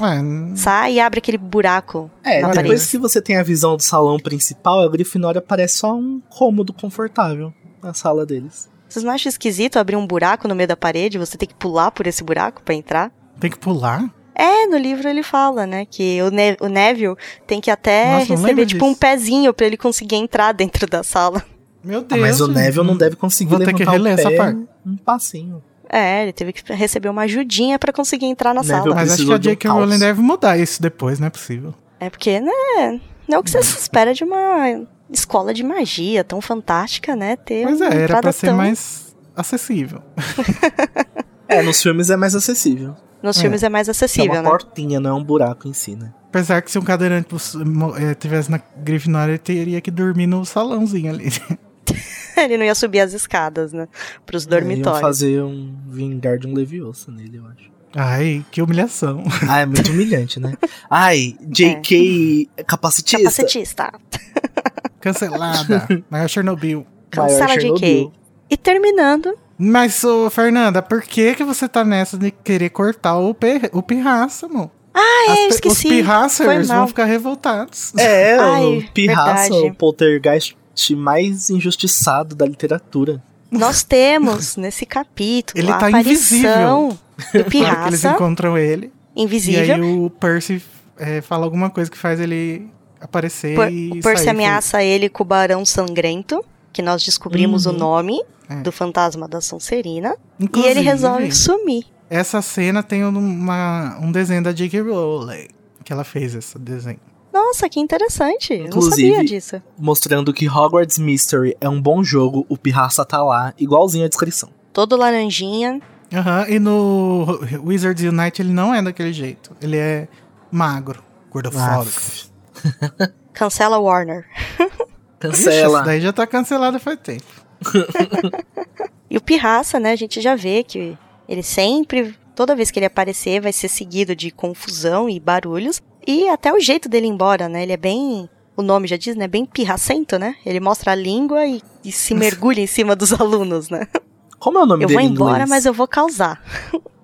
é. sai e abre aquele buraco. É, depois parede. que você tem a visão do salão principal, a Grifinória parece só um cômodo confortável na sala deles. Vocês não acham esquisito abrir um buraco no meio da parede? Você tem que pular por esse buraco para entrar? Tem que pular? É, no livro ele fala, né, que o, ne o Neville tem que até Nossa, receber tipo disso. um pezinho para ele conseguir entrar dentro da sala. Meu Deus. Ah, mas o Neville não deve conseguir Vou levantar ter que reler o pé essa parte. um passinho. É, ele teve que receber uma ajudinha para conseguir entrar na Neville sala. Mas acho que a J.K. Rowling deve mudar isso depois, não é possível. É porque, né, não é o que você se espera de uma escola de magia tão fantástica, né, ter Pois é, era pra ser tão... mais acessível. é, nos filmes é mais acessível. Nos é. filmes é mais acessível, é uma né? portinha, não é um buraco em si, né? Apesar que se um cadeirante é, tivesse na Grifinória, ele teria que dormir no salãozinho ali. ele não ia subir as escadas, né? Pros dormitórios. É, fazer um vingar de um leviosa nele, eu acho. Ai, que humilhação. Ah, é muito humilhante, né? Ai, JK é. capacitista. Capacitista. Cancelada. Maior Chernobyl. Cancela Maior JK. E terminando. Mas, ô, Fernanda, por que que você tá nessa de querer cortar o, per, o pirraça, amor? Ah, é, esqueci. Os pirraçers vão ficar revoltados. É, Ai, o pirraça, verdade. o poltergeist mais injustiçado da literatura. Nós temos nesse capítulo ele a tá aparição invisível. do pirraça. que eles encontram ele. Invisível. E aí o Percy é, fala alguma coisa que faz ele aparecer Por, e O Percy ameaça ele com o Barão Sangrento, que nós descobrimos uhum. o nome é. do fantasma da Sonserina. Inclusive, e ele resolve sumir. Essa cena tem uma, um desenho da J.K. Rowling, que ela fez esse desenho. Nossa, que interessante. Inclusive, não sabia disso. Mostrando que Hogwarts Mystery é um bom jogo, o Pirraça tá lá, igualzinho a descrição. Todo laranjinha. Aham, uhum, e no Wizards Unite ele não é daquele jeito. Ele é magro, gordofóbico. Cancela Warner. Cancela. Ixi, daí já tá cancelado faz tempo. e o Pirraça, né, a gente já vê que ele sempre, toda vez que ele aparecer, vai ser seguido de confusão e barulhos. E até o jeito dele ir embora, né? Ele é bem. O nome já diz, né? Bem pirracento, né? Ele mostra a língua e, e se mergulha em cima dos alunos, né? Como é o nome eu dele? Eu vou embora, inglês? mas eu vou causar.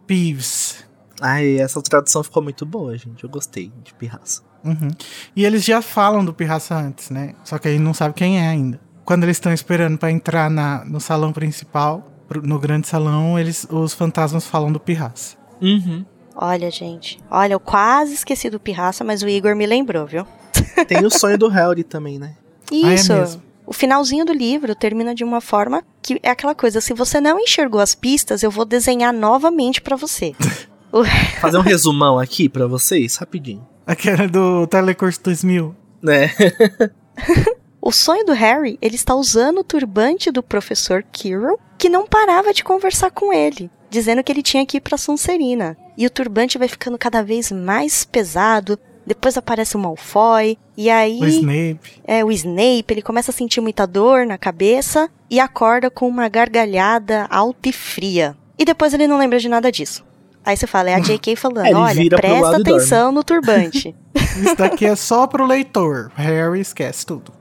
Peeves. Ai, essa tradução ficou muito boa, gente. Eu gostei de pirraça. Uhum. E eles já falam do pirraça antes, né? Só que aí não sabe quem é ainda quando eles estão esperando para entrar na, no salão principal, no grande salão, eles, os fantasmas falam do Pirraça. Uhum. Olha, gente. Olha, eu quase esqueci do Pirraça, mas o Igor me lembrou, viu? Tem o sonho do Harry também, né? Isso. Ah, é mesmo? O finalzinho do livro termina de uma forma que é aquela coisa: se você não enxergou as pistas, eu vou desenhar novamente para você. Fazer um resumão aqui para vocês, rapidinho. Aquela do Telecurso 2000. Né? O sonho do Harry, ele está usando o turbante do professor Quirrell, que não parava de conversar com ele, dizendo que ele tinha que ir para Sonserina. E o turbante vai ficando cada vez mais pesado. Depois aparece o Malfoy, e aí. O Snape. É, o Snape, ele começa a sentir muita dor na cabeça e acorda com uma gargalhada alta e fria. E depois ele não lembra de nada disso. Aí você fala, é a J.K. falando, é, olha, presta atenção no turbante. Isso daqui é só pro leitor. Harry esquece tudo.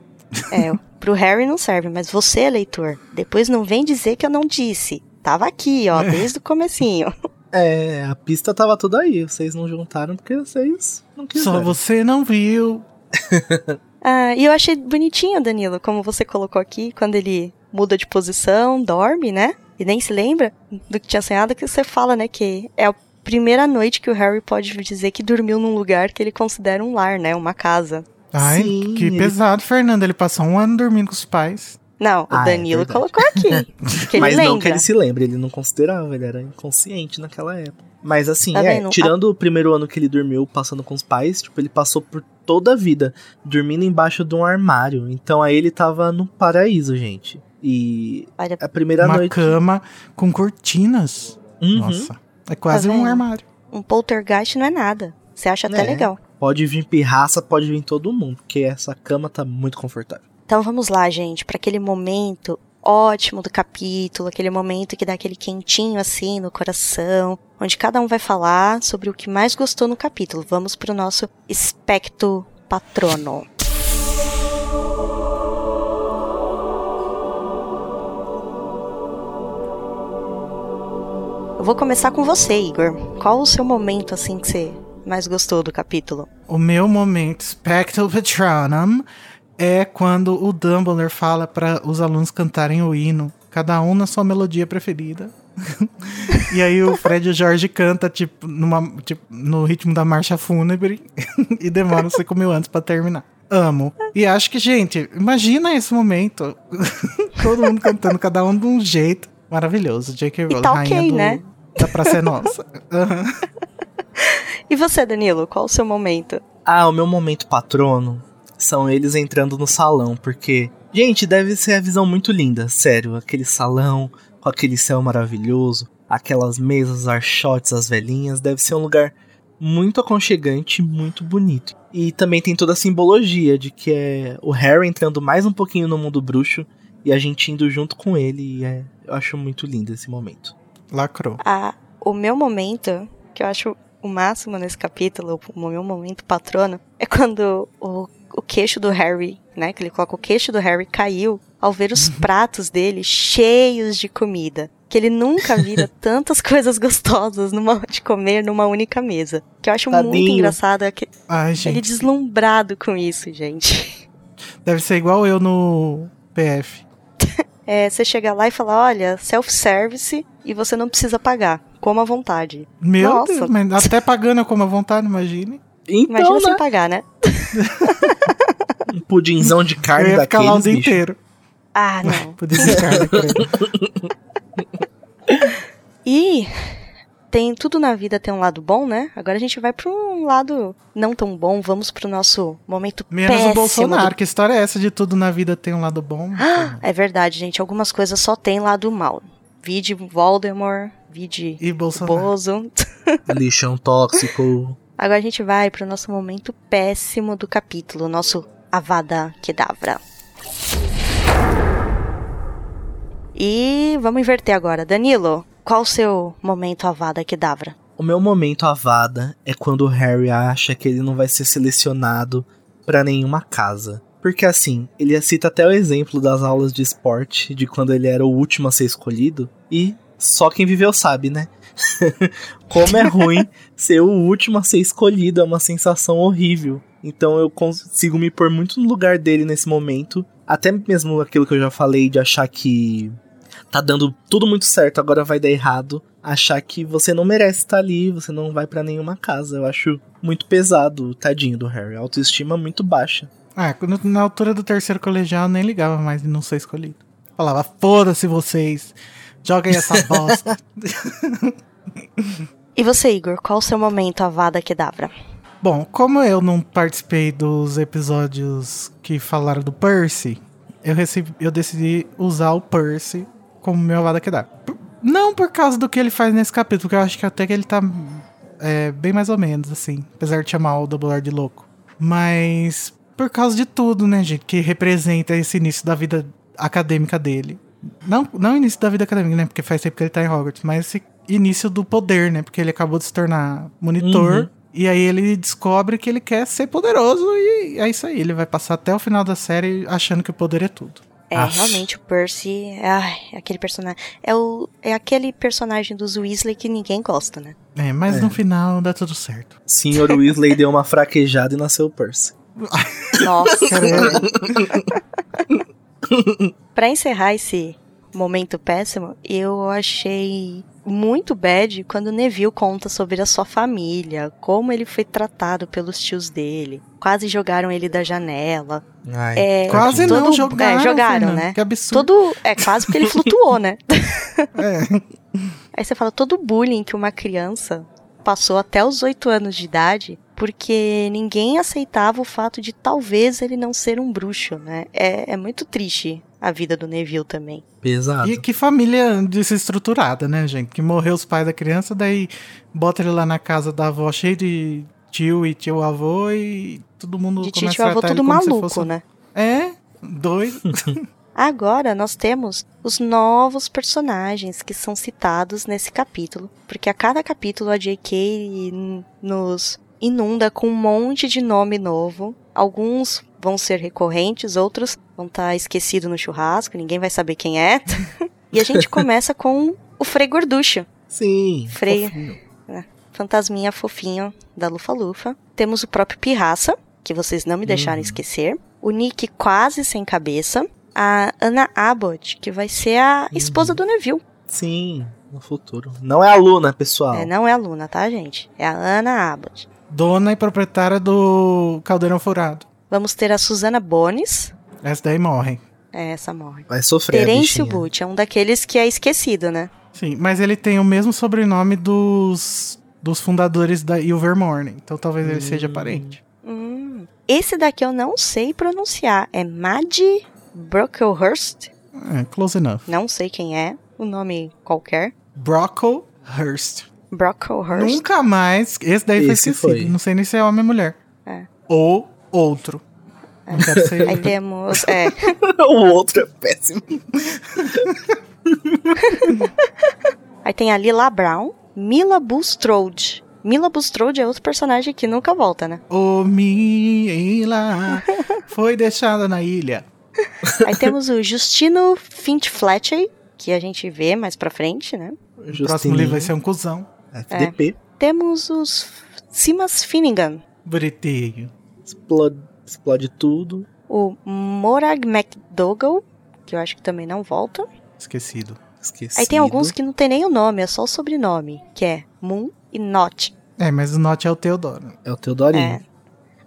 É, pro Harry não serve, mas você, leitor, depois não vem dizer que eu não disse. Tava aqui, ó, desde o comecinho. É, a pista tava tudo aí. Vocês não juntaram porque vocês não quiseram. Só você não viu. Ah, e eu achei bonitinho, Danilo, como você colocou aqui, quando ele muda de posição, dorme, né? E nem se lembra do que tinha sonhado, que você fala, né? Que é a primeira noite que o Harry pode dizer que dormiu num lugar que ele considera um lar, né? Uma casa. Ai, Sim, que ele- pesado, Fernando. Ele passou um ano dormindo com os pais. Não, o Ah, é Danilo verdade. colocou aqui. que ele Mas lembra. não que ele se lembre, ele não considerava, ele era inconsciente naquela época. Mas assim, Tá é, tirando o primeiro ano que ele dormiu passando com os pais, tipo, ele passou por toda a vida dormindo embaixo de um armário. Então aí ele tava no paraíso, gente. E Olha, a primeira Uma noite. cama com cortinas. Uhum. Nossa. É quase Tá um armário. um poltergeist não é nada. Você acha até É. legal. Pode vir pirraça, pode vir todo mundo, porque essa cama tá muito confortável. Então vamos lá, gente, para aquele momento ótimo do capítulo, aquele momento que dá aquele quentinho assim no coração, onde cada um vai falar sobre o que mais gostou no capítulo. Vamos pro nosso espectro patrono. Eu vou começar com você, Igor. Qual o seu momento assim que você mais gostou do capítulo? O meu momento Spectral Patronum é quando o Dumbledore fala para os alunos cantarem o hino, cada um na sua melodia preferida. e aí o Fred e o Jorge canta tipo, numa, tipo, no ritmo da marcha fúnebre e demora 5 mil anos pra terminar. Amo. E acho que, gente, imagina esse momento. Todo mundo cantando, cada um de um jeito. Maravilhoso. J.K. Rowling, tá rainha do, né? Da Praça é Nossa. E você, Danilo, qual o seu momento? Ah, o meu momento patrono são eles entrando no salão, porque, gente, deve ser a visão muito linda, sério. Aquele salão com aquele céu maravilhoso, aquelas mesas, os archotes, as velhinhas, deve ser um lugar muito aconchegante, muito bonito. E também tem toda a simbologia de que é o Harry entrando mais um pouquinho no mundo bruxo e a gente indo junto com ele. E é, eu acho muito lindo esse momento. Lacrou. Ah, o meu momento, que eu acho o máximo nesse capítulo, o meu momento patrono, é quando o, o queixo do Harry, né? Que ele coloca o queixo do Harry caiu ao ver os pratos dele cheios de comida. Que ele nunca vira tantas coisas gostosas numa, de comer numa única mesa. Que eu acho muito Tadinho. engraçado é que Ai, ele deslumbrado com isso, gente. Deve ser igual eu no PF. É, você chega lá e fala, olha, self-service e você não precisa pagar. Coma à vontade. Meu Nossa. Deus, mas até pagando eu como à vontade, imagine. Então, Imagina né? sem pagar, né? Um pudinzão de Eu carne ia ficar lá o daqueles, dia bicho. inteiro. Ah, não. Podia ser carne. E tem tudo na vida tem um lado bom, né? Agora a gente vai para um lado não tão bom. Vamos pro nosso momento Menos péssimo. o Bolsonaro. do- Que história é essa de tudo na vida tem um lado bom? É verdade, gente. Algumas coisas só tem lado mal. Vide Voldemort, vide E Bolsonaro. Bozo. Lixão tóxico. Agora a gente vai pro nosso momento péssimo do capítulo, nosso Avada Kedavra. E vamos inverter agora. Danilo, qual o seu momento Avada Kedavra? O meu momento avada é quando o Harry acha que ele não vai ser selecionado pra nenhuma casa. Porque assim, ele cita até o exemplo das aulas de esporte, de quando ele era o último a ser escolhido, e só quem viveu sabe, né? Como é ruim ser o último a ser escolhido, é uma sensação horrível. Então eu consigo me pôr muito no lugar dele nesse momento. Até mesmo aquilo que eu já falei de achar que tá dando tudo muito certo, agora vai dar errado. Achar que você não merece estar ali, você não vai pra nenhuma casa. Eu acho muito pesado, tadinho do Harry. Autoestima muito baixa. Ah, quando- na altura do terceiro colegial eu nem ligava mais de não ser escolhido. Falava, foda-se vocês. Joguem essa bosta. E você, Igor, qual o seu momento Avada Kedavra? Bom, como eu não participei dos episódios que falaram do Percy, eu, recebi, eu decidi usar o Percy como meu Avada Kedavra. P- Não por causa do que ele faz nesse capítulo, porque eu acho que até que ele tá é, bem mais ou menos, assim. Apesar de chamar o Dumbledore de louco. Mas por causa de tudo, né, gente? Que representa esse início da vida acadêmica dele. Não, não o início da vida acadêmica, né? Porque faz tempo que ele tá em Hogwarts, mas esse início do poder, né? Porque ele acabou de se tornar monitor. Uhum. E aí ele descobre que ele quer ser poderoso e é isso aí. Ele vai passar até o final da série achando que o poder é tudo. É, Aff. realmente, o Percy. Ai, é aquele personagem. É, o, é aquele personagem dos Weasley que ninguém gosta, né? É, mas É. no final dá tudo certo. Senhor Weasley deu uma fraquejada e nasceu o Percy. Nossa. Pra encerrar esse momento péssimo, eu achei muito bad quando o Neville conta sobre a sua família, como ele foi tratado pelos tios dele. Quase jogaram ele da janela. Ai, É, Quase todo- não jogaram. é, jogaram, Fernanda. né? Que absurdo. Todo. É quase porque ele flutuou, né? É. Aí você fala todo o bullying que uma criança passou até os 8 anos de idade porque ninguém aceitava o fato de talvez ele não ser um bruxo, né? É, é muito triste a vida do Neville também. pesado. E que família desestruturada, né, gente? Que morreu os pais da criança, daí bota ele lá na casa da avó cheio de tio e tio avô e todo mundo De começa tio a avô tratar tudo ele como se maluco, fosse- né? É, doido. Agora nós temos os novos personagens que são citados nesse capítulo, porque a cada capítulo a J.K. nos inunda com um monte de nome novo. Alguns vão ser recorrentes, outros vão estar esquecidos no churrasco, ninguém vai saber quem é. e a gente começa com o Frei Gorducho, Sim. Freia. fofinho. fantasminha fofinho da Lufa Lufa. Temos o próprio Pirraça, que vocês não me deixaram Uhum. esquecer. O Nick quase sem cabeça. A Anna Abbott, que vai ser a Uhum. esposa do Neville. Sim, no futuro. Não é aluna, pessoal. É, não é a Luna, tá, gente? É a Anna Abbott. Dona e proprietária do Caldeirão Furado. Vamos ter a Susana Bones. Essa daí morre. É, essa morre. Vai sofrer Terêncio. Butch é um daqueles que é esquecido, né? Sim, mas ele tem o mesmo sobrenome dos, dos fundadores da Ilvermorny. Então talvez ele seja Hum. parente. Hum. Esse daqui eu não sei pronunciar. É Maddie Brocklehurst. É, close enough. Não sei quem é. O nome qualquer. Brocklehurst. Brocklehurst. Nunca mais. Esse daí foi Esse esquecido. foi. Não sei nem se é homem ou mulher. É. Ou outro. Não quero ser. Aí temos. É. o outro é péssimo. Aí tem a Lila Brown, Mila Bulstrode. Mila Bulstrode é outro personagem que nunca volta, né? O Mila foi deixada na ilha. Aí temos o Justino Finch Fletcher, que a gente vê mais pra frente, né? O próximo livro vai ser um cuzão. FDP. Temos os Simas Finnegan, Bonitinho. Explode, explode tudo. o Morag McDougall, que eu acho que também não volta. Esquecido. Esqueci. Aí tem alguns que não tem nem o nome, é só o sobrenome, que é Moon e Not. É, mas o Note é o Teodoro. É o Teodorinho. É.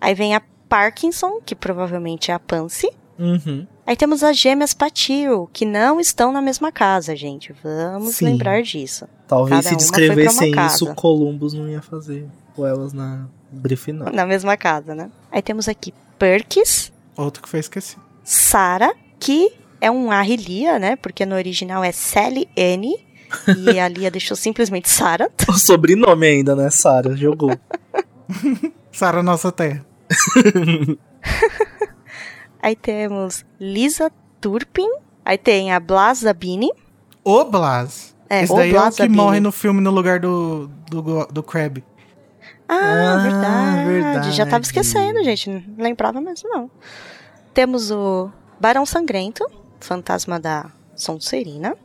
Aí vem a Parkinson, que provavelmente é a Pansy. Uhum. Aí temos as gêmeas Patil, que não estão na mesma casa, gente. Vamos Sim. lembrar disso. Talvez Cada se descrevessem isso, Columbus não ia fazer com elas na brief não. Na mesma casa, né? Aí temos aqui Perkis, Outro que foi esquecido. Sara, que é um A Lia, né? Porque no original é Sally Anne. e a Lia deixou simplesmente Sara. O sobrenome ainda, né, Sarah? Jogou. Sara Nossa Terra. Aí temos Lisa Turpin. Aí tem a Blas Zabini. O Blas. É, Esse o daí é o Blas que Zabini. morre no filme no lugar do, do, do Crab. Ah, Ah, verdade. verdade. Já tava esquecendo, gente. Não lembrava mesmo, não. Temos o Barão Sangrento, fantasma da Sonserina.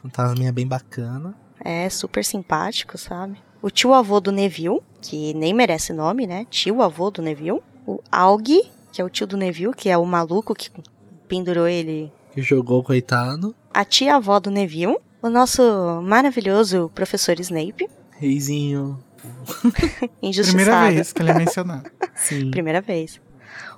Fantasminha bem bacana. É super simpático, sabe? O tio avô do Neville, que nem merece nome, né? Tio avô do Neville. O Aug, que é o tio do Neville, que é o maluco que pendurou ele. Que jogou, coitado. A tia avó do Neville. O nosso maravilhoso professor Snape. Reizinho. Injustiçado. Primeira vez que ele é mencionado. Sim. Primeira vez.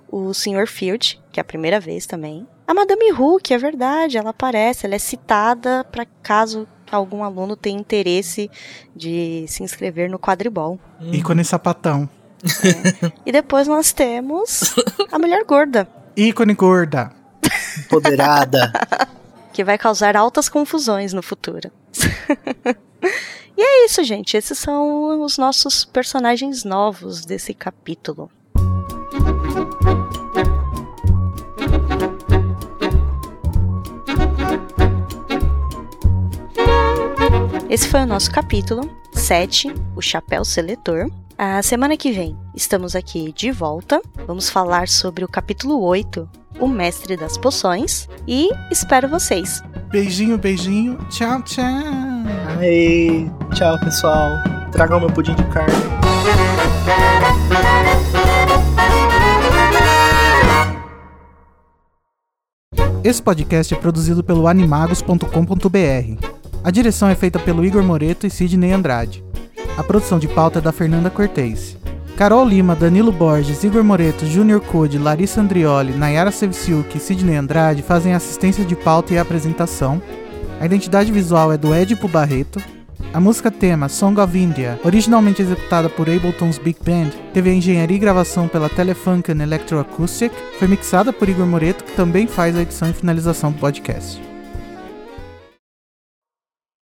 O Sr. Field, que é a primeira vez também. A Madame que é verdade, ela aparece, ela é citada para caso algum aluno tenha interesse de se inscrever no quadribol. Ícone sapatão. E depois nós temos a mulher gorda, Ícone gorda. Empoderada. que vai causar altas confusões no futuro. e é isso, gente. Esses são os nossos personagens novos desse capítulo. Esse foi o nosso capítulo 7, o Chapéu Seletor. A semana que vem estamos aqui de volta. Vamos falar sobre o capítulo 8, O Mestre das Poções. E espero vocês. Beijinho, beijinho. Tchau, tchau. Aê, tchau, pessoal. Traga o meu pudim de carne. Esse podcast é produzido pelo animagos.com.br. A direção é feita pelo Igor Moreto e Sidney Andrade. A produção de pauta é da Fernanda Cortez. Carol Lima, Danilo Borges, Igor Moreto, Júnior Code, Larissa Andrioli, Nayara Sevciuk e Sidney Andrade fazem assistência de pauta e apresentação. A identidade visual é do Edipo Barreto. A música tema Song of India, originalmente executada por Ableton's Big Band, teve a engenharia e gravação pela Telefunken Electroacoustic, foi mixada por Igor Moreto, que também faz a edição e finalização do podcast.